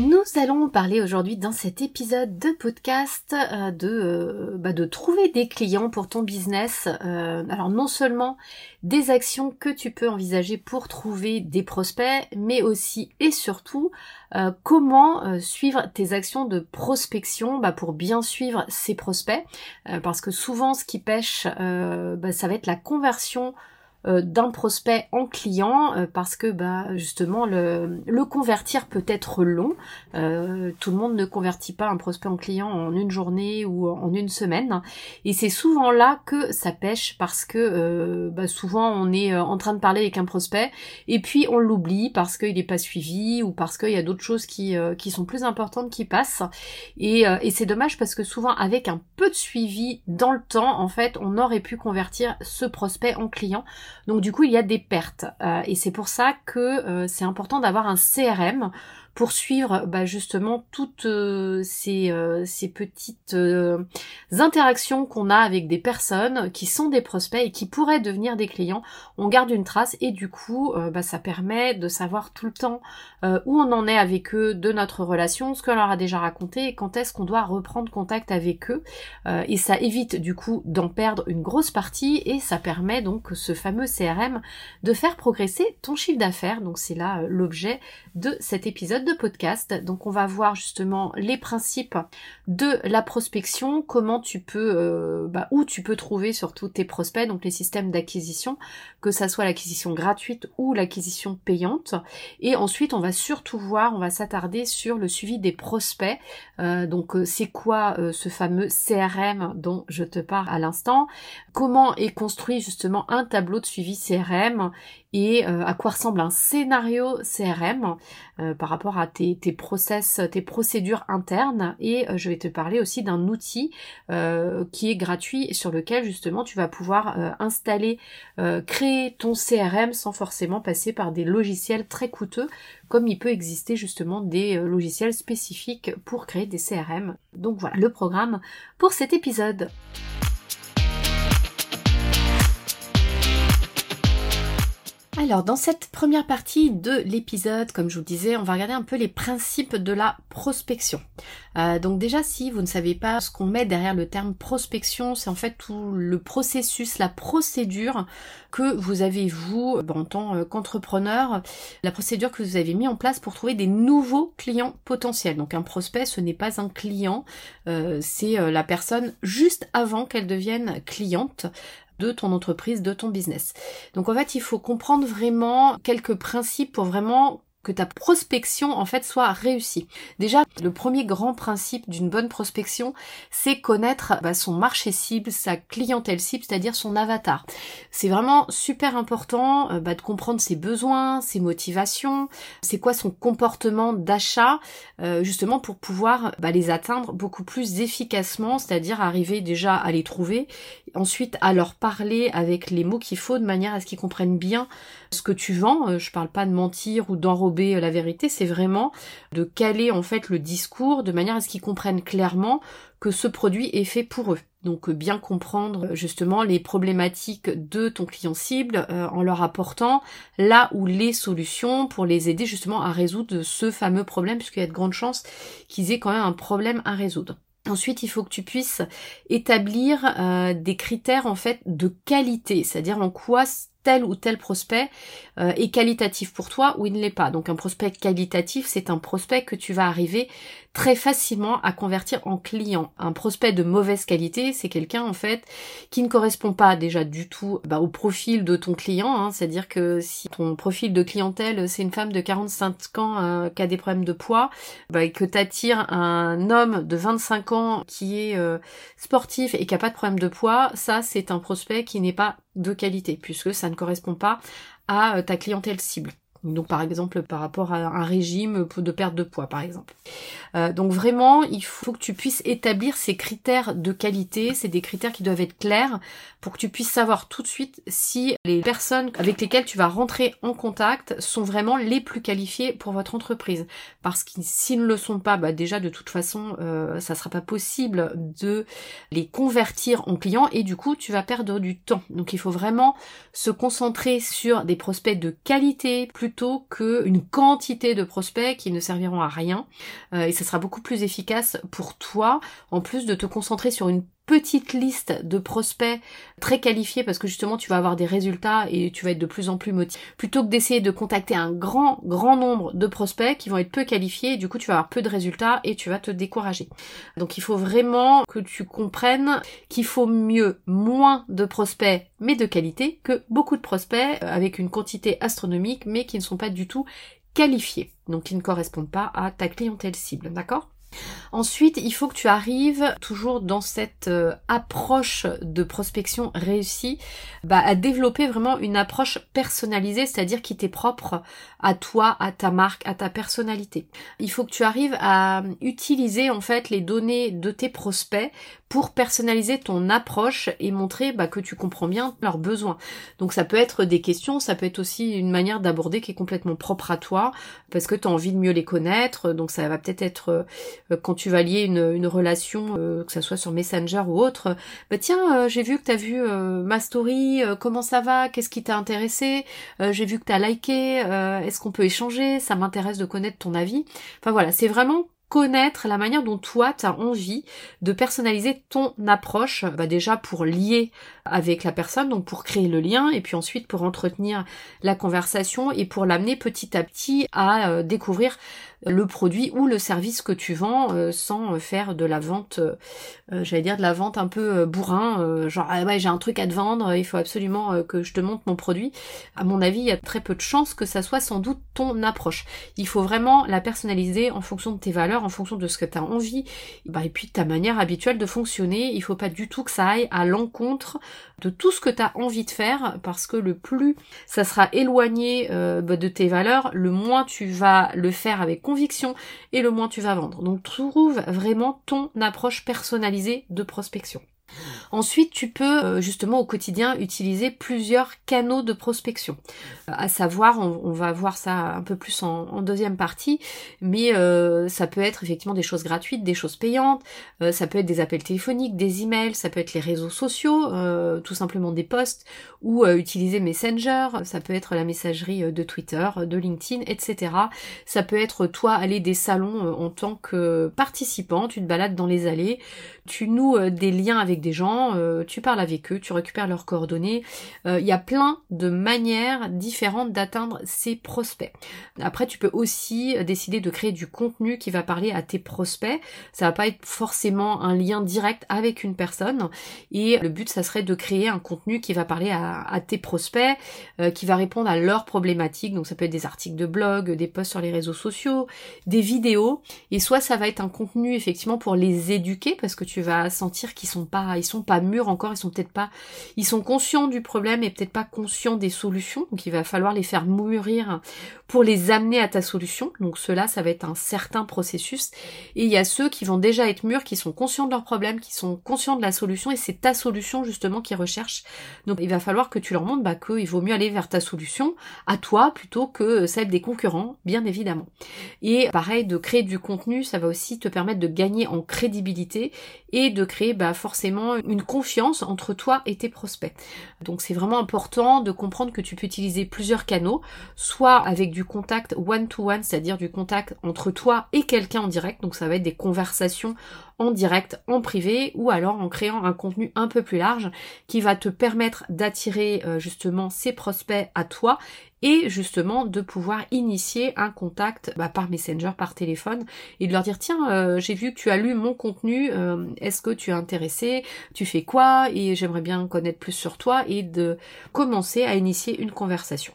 Nous allons parler aujourd'hui dans cet épisode de podcast euh, de, euh, bah, de trouver des clients pour ton business. Euh, alors non seulement des actions que tu peux envisager pour trouver des prospects, mais aussi et surtout comment suivre tes actions de prospection bah, pour bien suivre ces prospects. parce que souvent ce qui pêche, bah, ça va être la conversion d'un prospect en client euh, parce que bah justement le, convertir peut être long. Euh, tout le monde ne convertit pas un prospect en client en une journée ou en une semaine. Et c'est souvent là que ça pêche parce que bah, souvent on est en train de parler avec un prospect et puis on l'oublie parce qu'il n'est pas suivi ou parce qu'il y a d'autres choses qui, qui sont plus importantes qui passent. Et c'est dommage parce que souvent avec un peu de suivi dans le temps, en fait, on aurait pu convertir ce prospect en client. Donc du coup, il y a des pertes. Euh, et c'est pour ça que euh, c'est important d'avoir un CRM pour suivre bah, justement toutes euh, ces, euh, ces, petites euh, interactions qu'on a avec des personnes qui sont des prospects et qui pourraient devenir des clients. On garde une trace et du coup bah, ça permet de savoir tout le temps où on en est avec eux, de notre relation, ce qu'on leur a déjà raconté et quand est-ce qu'on doit reprendre contact avec eux. et ça évite du coup d'en perdre une grosse partie et ça permet donc ce fameux CRM de faire progresser ton chiffre d'affaires. Donc c'est là l'objet de cet épisode de podcast. Donc on va voir justement les principes de la prospection, comment tu peux, euh, bah, où tu peux trouver surtout tes prospects, donc les systèmes d'acquisition, que ça soit l'acquisition gratuite ou l'acquisition payante. Et ensuite on va surtout voir, on va s'attarder sur le suivi des prospects. Euh, donc euh, c'est quoi ce fameux CRM dont je te parle à l'instant? Comment est construit justement un tableau de suivi CRM et euh, à quoi ressemble un scénario CRM euh, par rapport à tes, process, tes procédures internes et euh, je vais te parler aussi d'un outil qui est gratuit sur lequel justement tu vas pouvoir installer, créer ton CRM sans forcément passer par des logiciels très coûteux comme il peut exister justement des logiciels spécifiques pour créer des CRM. Donc voilà le programme pour cet épisode. Alors dans cette première partie de l'épisode, comme je vous disais, on va regarder un peu les principes de la prospection. Euh, donc déjà si vous ne savez pas ce qu'on met derrière le terme prospection, c'est en fait tout le processus, la procédure que vous avez vous en tant euh, qu'entrepreneur, la procédure que vous avez mis en place pour trouver des nouveaux clients potentiels. Donc un prospect ce n'est pas un client, euh, c'est la personne juste avant qu'elle devienne cliente de ton entreprise, de ton business. Donc en fait, il faut comprendre vraiment quelques principes pour vraiment que ta prospection en fait soit réussie. Déjà, le premier grand principe d'une bonne prospection, c'est connaître bah, son marché cible, sa clientèle cible, c'est-à-dire son avatar. C'est vraiment super important euh, bah, de comprendre ses besoins, ses motivations, c'est quoi son comportement d'achat, euh, justement pour pouvoir bah, les atteindre beaucoup plus efficacement, c'est-à-dire arriver déjà à les trouver, ensuite à leur parler avec les mots qu'il faut de manière à ce qu'ils comprennent bien ce que tu vends. Euh, je parle pas de mentir ou d'enrober euh, la vérité, c'est vraiment de caler en fait le discours de manière à ce qu'ils comprennent clairement que ce produit est fait pour eux. Donc euh, bien comprendre justement les problématiques de ton client cible en leur apportant là où les solutions pour les aider justement à résoudre ce fameux problème puisqu'il y a de grandes chances qu'ils aient quand même un problème à résoudre. Ensuite, il faut que tu puisses établir des critères en fait de qualité, c'est-à-dire en quoi tel ou tel prospect euh, est qualitatif pour toi ou il ne l'est pas. Donc un prospect qualitatif, c'est un prospect que tu vas arriver très facilement à convertir en client. Un prospect de mauvaise qualité, c'est quelqu'un en fait qui ne correspond pas déjà du tout bah, au profil de ton client. Hein. C'est-à-dire que si ton profil de clientèle c'est une femme de 45 ans euh, qui a des problèmes de poids, bah, et que t'attires un homme de 25 ans qui est euh, sportif et qui a pas de problème de poids, ça c'est un prospect qui n'est pas de qualité puisque ça ne correspond pas à euh, ta clientèle cible. Donc par exemple par rapport à un régime de perte de poids par exemple. Euh, donc vraiment il faut que tu puisses établir ces critères de qualité, c'est des critères qui doivent être clairs pour que tu puisses savoir tout de suite si les personnes avec lesquelles tu vas rentrer en contact sont vraiment les plus qualifiées pour votre entreprise. Parce que s'ils ne le sont pas, bah déjà de toute façon euh, ça sera pas possible de les convertir en clients et du coup tu vas perdre du temps. Donc il faut vraiment se concentrer sur des prospects de qualité plus plutôt qu'une quantité de prospects qui ne serviront à rien. Euh, et ça sera beaucoup plus efficace pour toi, en plus de te concentrer sur une petite liste de prospects très qualifiés parce que justement tu vas avoir des résultats et tu vas être de plus en plus motivé. Plutôt que d'essayer de contacter un grand grand nombre de prospects qui vont être peu qualifiés du coup tu vas avoir peu de résultats et tu vas te décourager. Donc il faut vraiment que tu comprennes qu'il faut mieux moins de prospects mais de qualité que beaucoup de prospects avec une quantité astronomique mais qui ne sont pas du tout qualifiés. Donc qui ne correspondent pas à ta clientèle cible, d'accord? Ensuite, il faut que tu arrives toujours dans cette euh, approche de prospection réussie bah, à développer vraiment une approche personnalisée, c'est-à-dire qui t'est propre à toi, à ta marque, à ta personnalité. Il faut que tu arrives à utiliser en fait les données de tes prospects pour personnaliser ton approche et montrer bah, que tu comprends bien leurs besoins. Donc ça peut être des questions, ça peut être aussi une manière d'aborder qui est complètement propre à toi, parce que tu as envie de mieux les connaître, donc ça va peut-être être, euh, quand tu vas lier une, relation, euh, que ça soit sur Messenger ou autre, bah tiens, euh, j'ai vu que tu as vu ma story, comment ça va, qu'est-ce qui t'a intéressé, j'ai vu que tu as liké, est-ce qu'on peut échanger, ça m'intéresse de connaître ton avis. Enfin voilà, c'est vraiment connaître la manière dont toi tu as envie de personnaliser ton approche, bah déjà pour lier avec la personne, donc pour créer le lien, et puis ensuite pour entretenir la conversation et pour l'amener petit à petit à euh, découvrir le produit ou le service que tu vends euh, sans faire de la vente, euh, j'allais dire de la vente un peu bourrin, genre ah ouais j'ai un truc à te vendre, il faut absolument que je te montre mon produit. À mon avis, il y a très peu de chances que ça soit sans doute ton approche. Il faut vraiment la personnaliser en fonction de tes valeurs, en fonction de ce que tu as envie, bah, et puis de ta manière habituelle de fonctionner. Il faut pas du tout que ça aille à l'encontre de tout ce que tu as envie de faire parce que le plus ça sera éloigné euh, bah, de tes valeurs, le moins tu vas le faire avec conviction et le moins tu vas vendre. Donc trouve vraiment ton approche personnalisée de prospection. Ensuite, tu peux euh, justement au quotidien utiliser plusieurs canaux de prospection. Euh, à savoir, on, va voir ça un peu plus en, deuxième partie, mais euh, ça peut être effectivement des choses gratuites, des choses payantes, ça peut être des appels téléphoniques, des emails, ça peut être les réseaux sociaux, tout simplement des posts, ou utiliser Messenger, ça peut être la messagerie de Twitter, de LinkedIn, etc. Ça peut être toi aller des salons en tant que participant, tu te balades dans les allées, tu noues des liens avec des gens, euh, tu parles avec eux, tu récupères leurs coordonnées. Euh, il y a plein de manières différentes d'atteindre ces prospects. Après, tu peux aussi décider de créer du contenu qui va parler à tes prospects. Ça va pas être forcément un lien direct avec une personne. Et le but, ça serait de créer un contenu qui va parler à, tes prospects, euh, qui va répondre à leurs problématiques. Donc ça peut être des articles de blog, des posts sur les réseaux sociaux, des vidéos. Et soit ça va être un contenu effectivement pour les éduquer parce que tu vas sentir qu'ils sont pas, ils sont pas mûrs encore, ils sont peut-être pas, ils sont conscients du problème et peut-être pas conscients des solutions. Donc il va falloir les faire mûrir pour les amener à ta solution. Donc cela, ça va être un certain processus. Et il y a ceux qui vont déjà être mûrs, qui sont conscients de leurs problèmes, qui sont conscients de la solution et c'est ta solution justement qu'ils recherchent. Donc il va falloir que tu leur montres bah, qu'il vaut mieux aller vers ta solution à toi plutôt que celle des concurrents, bien évidemment. Et pareil, de créer du contenu, ça va aussi te permettre de gagner en crédibilité et de créer bah, forcément une confiance entre toi et tes prospects. Donc c'est vraiment important de comprendre que tu peux utiliser plusieurs canaux, soit avec du contact one-to-one, c'est-à-dire du contact entre toi et quelqu'un en direct, donc ça va être des conversations en direct, en privé, ou alors en créant un contenu un peu plus large qui va te permettre d'attirer euh, justement ces prospects à toi et justement de pouvoir initier un contact bah, par Messenger, par téléphone et de leur dire tiens euh, j'ai vu que tu as lu mon contenu, euh, est-ce que tu es intéressé, tu fais quoi et j'aimerais bien connaître plus sur toi et de commencer à initier une conversation.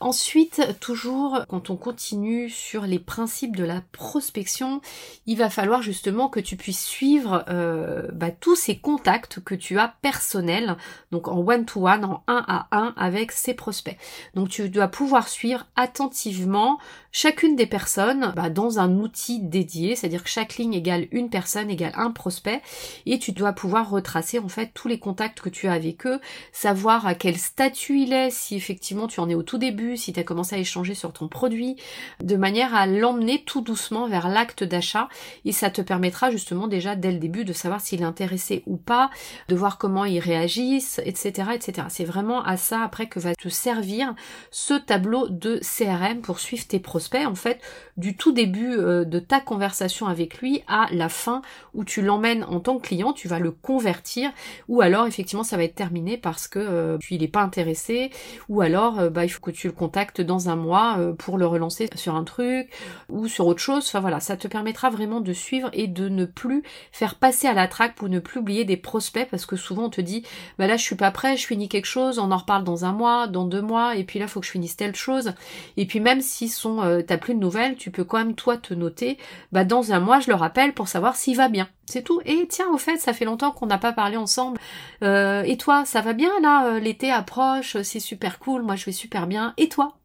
Ensuite, toujours quand on continue sur les principes de la prospection, il va falloir justement que tu puisses suivre euh, bah, tous ces contacts que tu as personnels, donc en one-to-one, en un à un avec ces prospects. Donc tu dois pouvoir suivre attentivement chacune des personnes bah, dans un outil dédié, c'est-à-dire que chaque ligne égale une personne égale un prospect, et tu dois pouvoir retracer en fait tous les contacts que tu as avec eux, savoir à quel statut il est, si effectivement tu en es au tout début, si tu as commencé à échanger sur ton produit, de manière à l'emmener tout doucement vers l'acte d'achat, et ça te permettra justement déjà dès le début de savoir s'il est intéressé ou pas, de voir comment ils réagissent, etc. etc. C'est vraiment à ça après que va te servir ce tableau de CRM pour suivre tes prospects en fait du tout début euh, de ta conversation avec lui à la fin où tu l'emmènes en tant que client, tu vas le convertir ou alors effectivement ça va être terminé parce que euh, il n'est pas intéressé ou alors euh, bah, il faut que tu le contactes dans un mois pour le relancer sur un truc ou sur autre chose. Enfin voilà, ça te permettra vraiment de suivre et de ne plus faire passer à la traque pour ne plus oublier des prospects parce que souvent on te dit bah là je suis pas prêt, je finis quelque chose, on en reparle dans un mois, dans deux mois et puis là faut que je finisse telle chose et puis même s'ils sont euh, t'as plus de nouvelles, tu peux quand même toi te noter, bah dans un mois je le rappelle pour savoir s'il va bien. C'est tout. Et tiens, au fait, ça fait longtemps qu'on n'a pas parlé ensemble. Euh, et toi, ça va bien là euh, L'été approche, c'est super cool, moi je vais super bien. Et toi?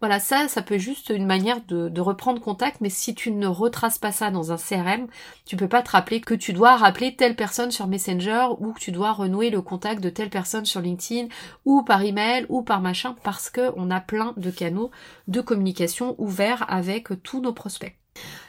Voilà, ça, ça peut juste une manière de, reprendre contact, mais si tu ne retraces pas ça dans un CRM, tu peux pas te rappeler que tu dois rappeler telle personne sur Messenger ou que tu dois renouer le contact de telle personne sur LinkedIn ou par email ou par machin parce que on a plein de canaux de communication ouverts avec tous nos prospects.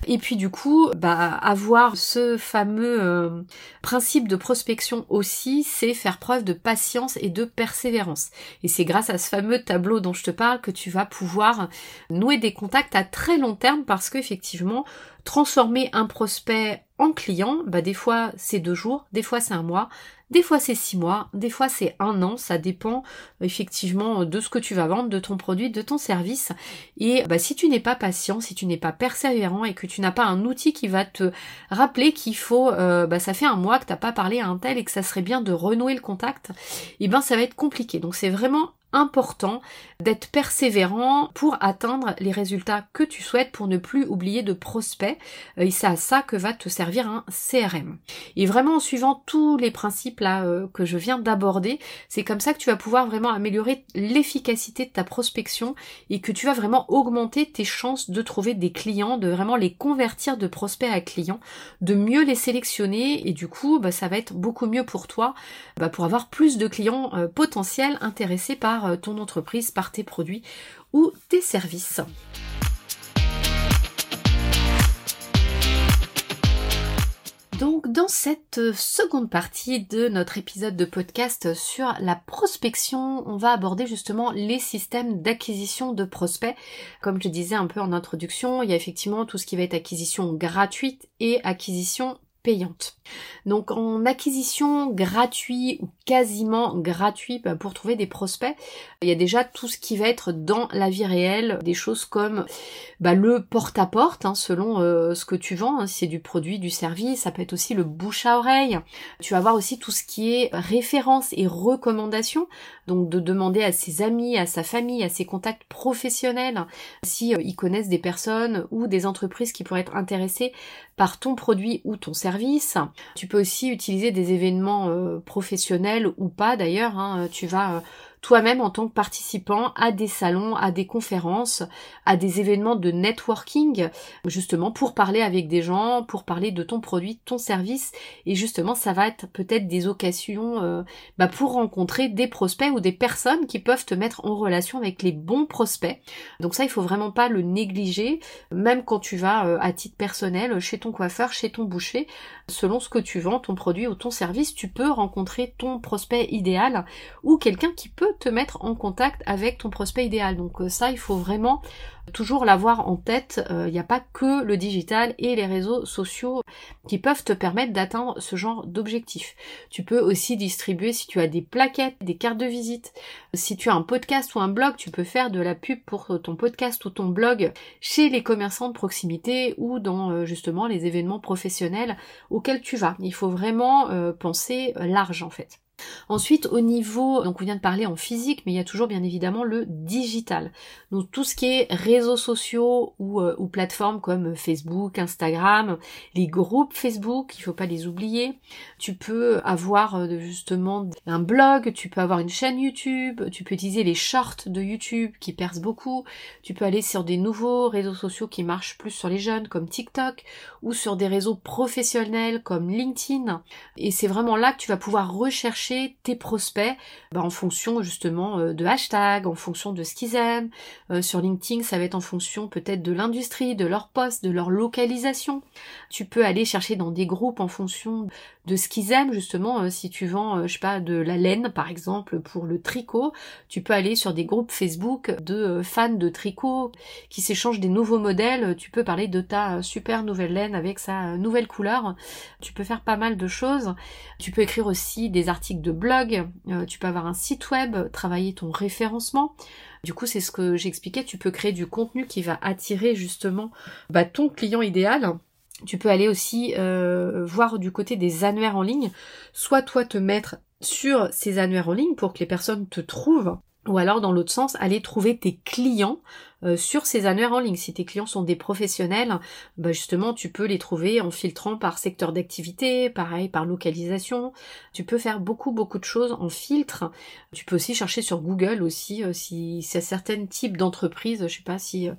Et puis du coup, bah, avoir ce fameux euh, principe de prospection aussi, c'est faire preuve de patience et de persévérance. Et c'est grâce à ce fameux tableau dont je te parle que tu vas pouvoir nouer des contacts à très long terme parce qu'effectivement, transformer un prospect en client, bah des fois c'est deux jours, des fois c'est un mois, des fois c'est six mois, des fois c'est un an, ça dépend effectivement de ce que tu vas vendre, de ton produit, de ton service. Et bah, si tu n'es pas patient, si tu n'es pas persévérant et que tu n'as pas un outil qui va te rappeler qu'il faut, euh, bah, ça fait un mois que t'as pas parlé à un tel et que ça serait bien de renouer le contact, et eh ben ça va être compliqué. Donc c'est vraiment important d'être persévérant pour atteindre les résultats que tu souhaites pour ne plus oublier de prospects euh, et c'est à ça que va te servir un CRM. Et vraiment en suivant tous les principes là euh, que je viens d'aborder, c'est comme ça que tu vas pouvoir vraiment améliorer l'efficacité de ta prospection et que tu vas vraiment augmenter tes chances de trouver des clients, de vraiment les convertir de prospects à clients, de mieux les sélectionner et du coup bah, ça va être beaucoup mieux pour toi bah, pour avoir plus de clients euh, potentiels intéressés par euh, ton entreprise, par tes produits ou tes services. Donc dans cette seconde partie de notre épisode de podcast sur la prospection, on va aborder justement les systèmes d'acquisition de prospects. Comme je disais un peu en introduction, il y a effectivement tout ce qui va être acquisition gratuite et acquisition payante. Donc en acquisition gratuit ou quasiment gratuit bah, pour trouver des prospects, il y a déjà tout ce qui va être dans la vie réelle, des choses comme bah, le porte-à-porte, hein, selon euh, ce que tu vends, hein, si c'est du produit, du service, ça peut être aussi le bouche à oreille. Tu vas voir aussi tout ce qui est référence et recommandation, donc de demander à ses amis, à sa famille, à ses contacts professionnels, si euh, ils connaissent des personnes ou des entreprises qui pourraient être intéressées par ton produit ou ton service. Tu peux aussi utiliser des événements euh, professionnels ou pas d'ailleurs. Hein. Tu vas toi-même en tant que participant à des salons, à des conférences, à des événements de networking, justement pour parler avec des gens, pour parler de ton produit, de ton service, et justement ça va être peut-être des occasions euh, bah, pour rencontrer des prospects ou des personnes qui peuvent te mettre en relation avec les bons prospects. Donc ça il faut vraiment pas le négliger, même quand tu vas euh, à titre personnel chez ton coiffeur, chez ton boucher, selon ce que tu vends, ton produit ou ton service, tu peux rencontrer ton prospect idéal ou quelqu'un qui peut te mettre en contact avec ton prospect idéal. Donc ça, il faut vraiment toujours l'avoir en tête. Il n'y a pas que le digital et les réseaux sociaux qui peuvent te permettre d'atteindre ce genre d'objectif. Tu peux aussi distribuer si tu as des plaquettes, des cartes de visite. Si tu as un podcast ou un blog, tu peux faire de la pub pour ton podcast ou ton blog chez les commerçants de proximité ou dans euh, justement les événements professionnels auxquels tu vas. Il faut vraiment euh, penser large en fait. Ensuite, au niveau, donc on vient de parler en physique, mais il y a toujours bien évidemment le digital. Donc tout ce qui est réseaux sociaux ou, euh, plateformes comme Facebook, Instagram, les groupes Facebook, il faut pas les oublier. Tu peux avoir euh, justement un blog, tu peux avoir une chaîne YouTube, tu peux utiliser les shorts de YouTube qui percent beaucoup. Tu peux aller sur des nouveaux réseaux sociaux qui marchent plus sur les jeunes comme TikTok ou sur des réseaux professionnels comme LinkedIn. Et c'est vraiment là que tu vas pouvoir rechercher tes prospects bah, en fonction justement euh, de hashtags, en fonction de ce qu'ils aiment. Euh, sur LinkedIn, ça va être en fonction peut-être de l'industrie, de leur poste, de leur localisation. Tu peux aller chercher dans des groupes en fonction de ce qu'ils aiment justement. Euh, si tu vends, je sais pas, de la laine par exemple pour le tricot, tu peux aller sur des groupes Facebook de fans de tricot qui s'échangent des nouveaux modèles. Tu peux parler de ta super nouvelle laine avec sa nouvelle couleur. Tu peux faire pas mal de choses. Tu peux écrire aussi des articles de blog, euh, tu peux avoir un site web, travailler ton référencement. Du coup, c'est ce que j'expliquais, tu peux créer du contenu qui va attirer justement bah, ton client idéal. Tu peux aller aussi euh, voir du côté des annuaires en ligne, soit toi te mettre sur ces annuaires en ligne pour que les personnes te trouvent, ou alors dans l'autre sens, aller trouver tes clients euh, sur ces annuaires en ligne. Si tes clients sont des professionnels, bah justement tu peux les trouver en filtrant par secteur d'activité, pareil par localisation. Tu peux faire beaucoup beaucoup de choses en filtre. Tu peux aussi chercher sur Google aussi euh, si c'est certains types d'entreprises, je sais pas si euh,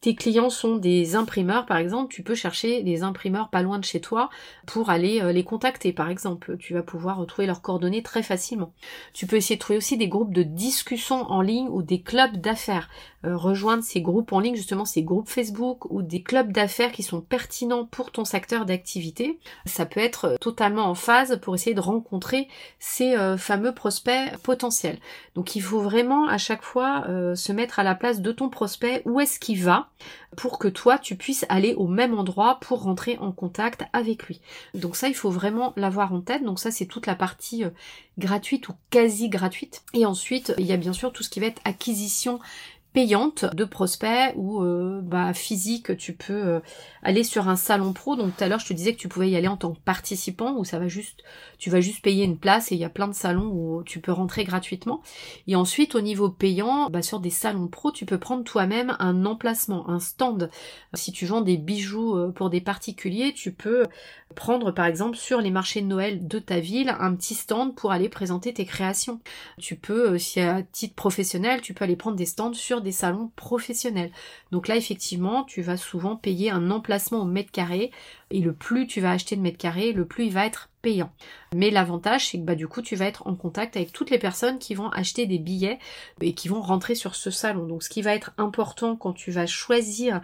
tes clients sont des imprimeurs par exemple, tu peux chercher des imprimeurs pas loin de chez toi pour aller les contacter par exemple. Tu vas pouvoir retrouver leurs coordonnées très facilement. Tu peux essayer de trouver aussi des groupes de discussion en ligne ou des clubs d'affaires. Rejoindre ces groupes en ligne, justement ces groupes Facebook ou des clubs d'affaires qui sont pertinents pour ton secteur d'activité, ça peut être totalement en phase pour essayer de rencontrer ces euh, fameux prospects potentiels. Donc il faut vraiment à chaque fois euh, se mettre à la place de ton prospect, où est-ce qu'il va, pour que toi tu puisses aller au même endroit pour rentrer en contact avec lui? Donc ça il faut vraiment l'avoir en tête. Donc ça c'est toute la partie euh, gratuite ou quasi gratuite. Et ensuite il y a bien sûr tout ce qui va être acquisition payante de prospects ou euh, bah, physique, tu peux euh, aller sur un salon pro. Donc tout à l'heure je te disais que tu pouvais y aller en tant que participant où ça va juste, tu vas juste payer une place et il y a plein de salons où tu peux rentrer gratuitement. Et ensuite au niveau payant, bah, sur des salons pro, tu peux prendre toi-même un emplacement, un stand. Si tu vends des bijoux euh, pour des particuliers, tu peux prendre par exemple sur les marchés de Noël de ta ville un petit stand pour aller présenter tes créations. Tu peux, si à titre professionnel, tu peux aller prendre des stands sur des salons professionnels. Donc là, effectivement, tu vas souvent payer un emplacement au mètre carré et le plus tu vas acheter de mètres carrés, le plus il va être payant. Mais l'avantage, c'est que bah, du coup, tu vas être en contact avec toutes les personnes qui vont acheter des billets et qui vont rentrer sur ce salon. Donc ce qui va être important quand tu vas choisir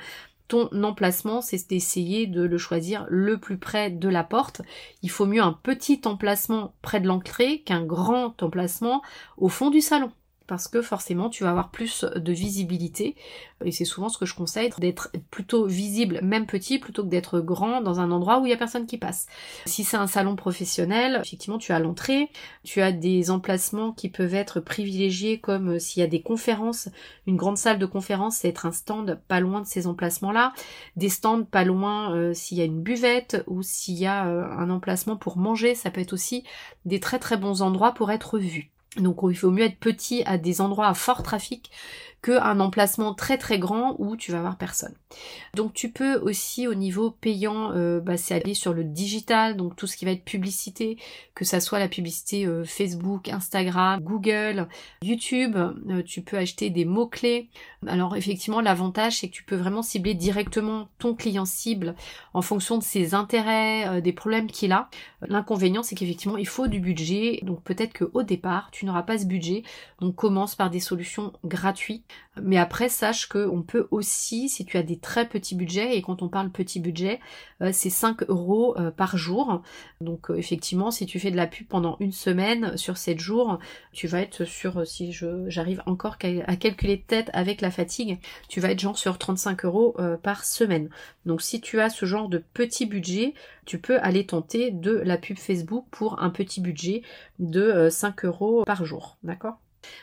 ton emplacement, c'est d'essayer de le choisir le plus près de la porte. Il faut mieux un petit emplacement près de l'entrée qu'un grand emplacement au fond du salon parce que forcément tu vas avoir plus de visibilité et c'est souvent ce que je conseille d'être plutôt visible même petit plutôt que d'être grand dans un endroit où il y a personne qui passe. Si c'est un salon professionnel, effectivement tu as l'entrée, tu as des emplacements qui peuvent être privilégiés comme euh, s'il y a des conférences, une grande salle de conférence c'est être un stand pas loin de ces emplacements-là, des stands pas loin euh, s'il y a une buvette ou s'il y a euh, un emplacement pour manger, ça peut être aussi des très très bons endroits pour être vus. Donc il faut mieux être petit à des endroits à fort trafic qu'un emplacement très très grand où tu vas avoir personne. Donc tu peux aussi au niveau payant, euh, bah, c'est aller sur le digital, donc tout ce qui va être publicité, que ça soit la publicité euh, Facebook, Instagram, Google, YouTube, euh, tu peux acheter des mots-clés. Alors effectivement l'avantage c'est que tu peux vraiment cibler directement ton client cible en fonction de ses intérêts, des problèmes qu'il a. L'inconvénient c'est qu'effectivement il faut du budget, donc peut-être qu'au départ tu n'auras pas ce budget, donc commence par des solutions gratuites Mais après, sache qu'on peut aussi, si tu as des très petits budgets, et quand on parle petit budget, euh, c'est 5 euros euh, par jour. Donc euh, effectivement, si tu fais de la pub pendant une semaine sur 7 jours, tu vas être sur, si je j'arrive encore à calculer tête avec la fatigue, tu vas être genre sur 35 euros par semaine. Donc si tu as ce genre de petit budget, tu peux aller tenter de la pub Facebook pour un petit budget de 5 euros par jour. D'accord?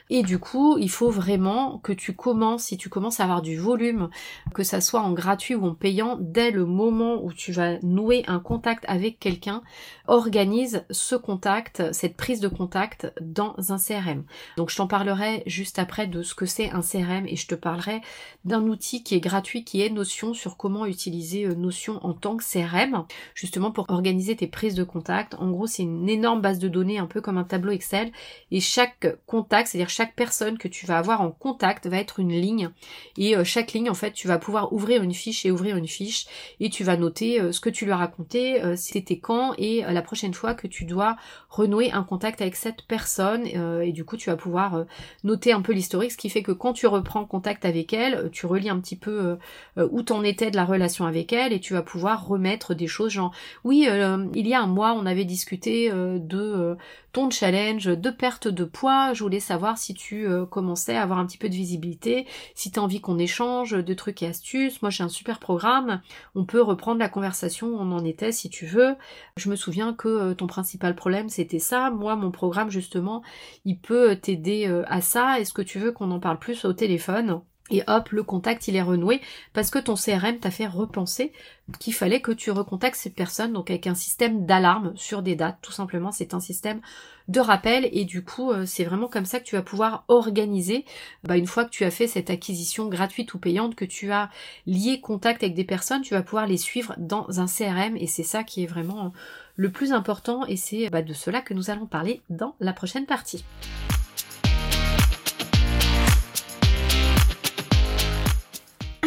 Et du coup, il faut vraiment que tu commences, si tu commences à avoir du volume, que ça soit en gratuit ou en payant, dès le moment où tu vas nouer un contact avec quelqu'un, organise ce contact, cette prise de contact dans un CRM. Donc je t'en parlerai juste après de ce que c'est un CRM et je te parlerai d'un outil qui est gratuit, qui est Notion, sur comment utiliser euh, Notion en tant que CRM, justement pour organiser tes prises de contact. En gros, c'est une énorme base de données, un peu comme un tableau Excel, et chaque contact c'est-à-dire chaque personne que tu vas avoir en contact va être une ligne. Et euh, chaque ligne en fait tu vas pouvoir ouvrir une fiche et ouvrir une fiche. Et tu vas noter euh, ce que tu lui as raconté, euh, c'était quand et la prochaine fois que tu dois renouer un contact avec cette personne. Et du coup tu vas pouvoir noter un peu l'historique ce qui fait que quand tu reprends contact avec elle, tu relis un petit peu où t'en étais de la relation avec elle et tu vas pouvoir remettre des choses genre oui il y a un mois on avait discuté de ton challenge de perte de poids. Je voulais savoir si tu euh, commençais à avoir un petit peu de visibilité, si tu as envie qu'on échange de trucs et astuces. Moi j'ai un super programme, on peut reprendre la conversation où on en était si tu veux. Je me souviens que euh, ton principal problème c'était ça. Moi mon programme justement, il peut t'aider euh, à ça. Est-ce que tu veux qu'on en parle plus au téléphone? Et hop, le contact il est renoué parce que ton CRM t'a fait repenser qu'il fallait que tu recontactes cette personne, donc avec un système d'alarme sur des dates, tout simplement, c'est un système de rappel et du coup euh, c'est vraiment comme ça que tu vas pouvoir organiser bah, une fois que tu as fait cette acquisition gratuite ou payante, que tu as lié contact avec des personnes, tu vas pouvoir les suivre dans un CRM et c'est ça qui est vraiment le plus important et c'est bah, de cela que nous allons parler dans la prochaine partie.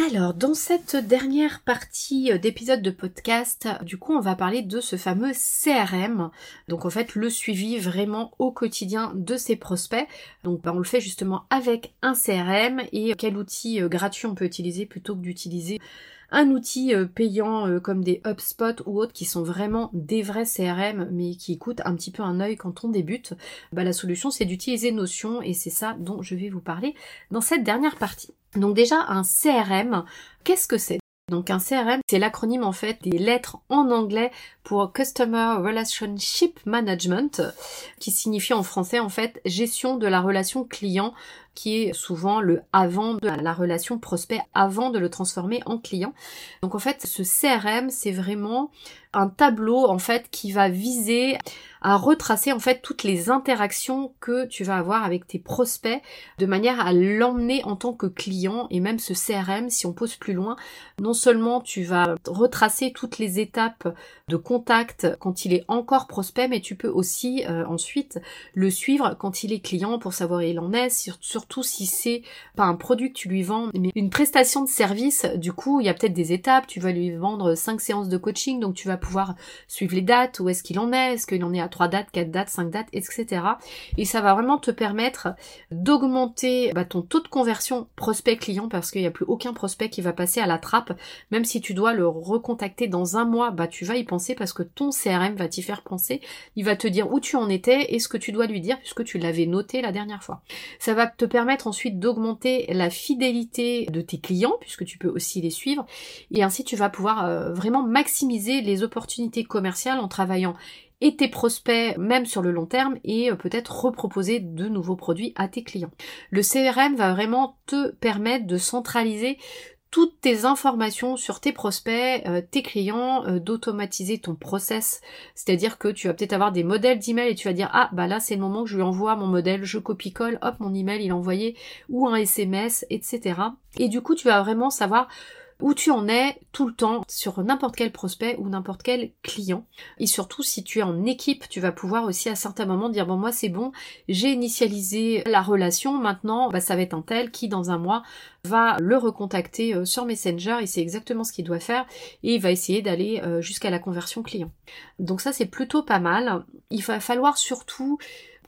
Alors, dans cette dernière partie euh, d'épisode de podcast, du coup, on va parler de ce fameux CRM. Donc, en fait, le suivi vraiment au quotidien de ses prospects. Donc, bah, on le fait justement avec un CRM et quel outil euh, gratuit on peut utiliser plutôt que d'utiliser un outil euh, payant comme des HubSpot ou autres qui sont vraiment des vrais CRM mais qui coûtent un petit peu un œil quand on débute, bah, la solution c'est d'utiliser Notion et c'est ça dont je vais vous parler dans cette dernière partie. Donc déjà, un CRM, qu'est-ce que c'est? Donc un CRM, c'est l'acronyme en fait des lettres en anglais pour Customer Relationship Management, qui signifie en français en fait gestion de la relation client, qui est souvent le avant de la relation prospect, avant de le transformer en client. Donc en fait, ce CRM, c'est vraiment un tableau en fait qui va viser à retracer en fait toutes les interactions que tu vas avoir avec tes prospects de manière à l'emmener en tant que client et même ce CRM si on pose plus loin non seulement tu vas retracer toutes les étapes de contact quand il est encore prospect mais tu peux aussi euh, ensuite le suivre quand il est client pour savoir où il en est surtout si c'est pas un produit que tu lui vends mais une prestation de service du coup il y a peut-être des étapes tu vas lui vendre cinq séances de coaching donc tu vas pouvoir suivre les dates, où est-ce qu'il en est, est-ce qu'il en est à 3 dates, 4 dates, 5 dates, etc. Et ça va vraiment te permettre d'augmenter bah, ton taux de conversion prospect-client parce qu'il n'y a plus aucun prospect qui va passer à la trappe. Même si tu dois le recontacter dans un mois, bah tu vas y penser parce que ton CRM va t'y faire penser. Il va te dire où tu en étais et ce que tu dois lui dire puisque tu l'avais noté la dernière fois. Ça va te ensuite d'augmenter la fidélité de tes clients puisque tu peux aussi les suivre et ainsi tu vas pouvoir euh, vraiment maximiser les opportunités opportunités commerciales en travaillant et tes prospects même sur le long terme et euh, peut-être reproposer de nouveaux produits à tes clients. Le CRM va vraiment te permettre de centraliser toutes tes informations sur tes prospects, euh, tes clients, euh, d'automatiser ton process. C'est-à-dire que tu vas peut-être avoir des modèles d'email et tu vas dire ah bah là c'est le moment que je lui envoie mon modèle, je copie-colle, hop mon email il est envoyé ou un SMS, etc. Et du coup tu vas vraiment savoir où tu en es tout le temps sur n'importe quel prospect ou n'importe quel client. Et surtout, si tu es en équipe, tu vas pouvoir aussi à certains moments dire bon moi c'est bon, j'ai initialisé la relation, maintenant bah, ça va être un tel qui dans un mois va le recontacter euh, sur Messenger et c'est exactement ce qu'il doit faire et il va essayer d'aller euh, jusqu'à la conversion client. Donc ça c'est plutôt pas mal. Il va falloir surtout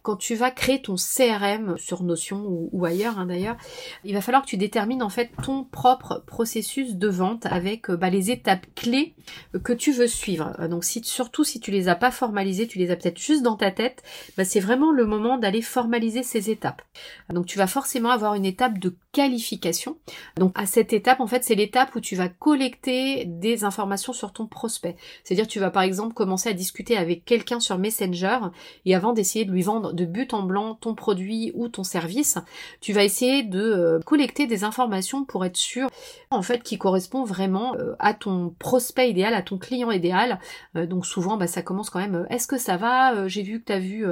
quand tu vas créer ton CRM sur Notion ou, ailleurs hein, d'ailleurs, il va falloir que tu détermines en fait ton propre processus de vente avec euh, bah, les étapes clés que tu veux suivre. Euh, donc surtout si tu les as pas formalisées, tu les as peut-être juste dans ta tête, bah, c'est vraiment le moment d'aller formaliser ces étapes. Donc tu vas forcément avoir une étape de qualification. Donc à cette étape, en fait, c'est l'étape où tu vas collecter des informations sur ton prospect. C'est-à-dire tu vas par exemple commencer à discuter avec quelqu'un sur Messenger et avant d'essayer de lui vendre de but en blanc ton produit ou ton service, tu vas essayer de euh, collecter des informations pour être sûr en fait qui correspond vraiment euh, à ton prospect idéal, à ton client idéal. Euh, donc souvent bah, ça commence quand même est-ce que ça va J'ai vu que tu as vu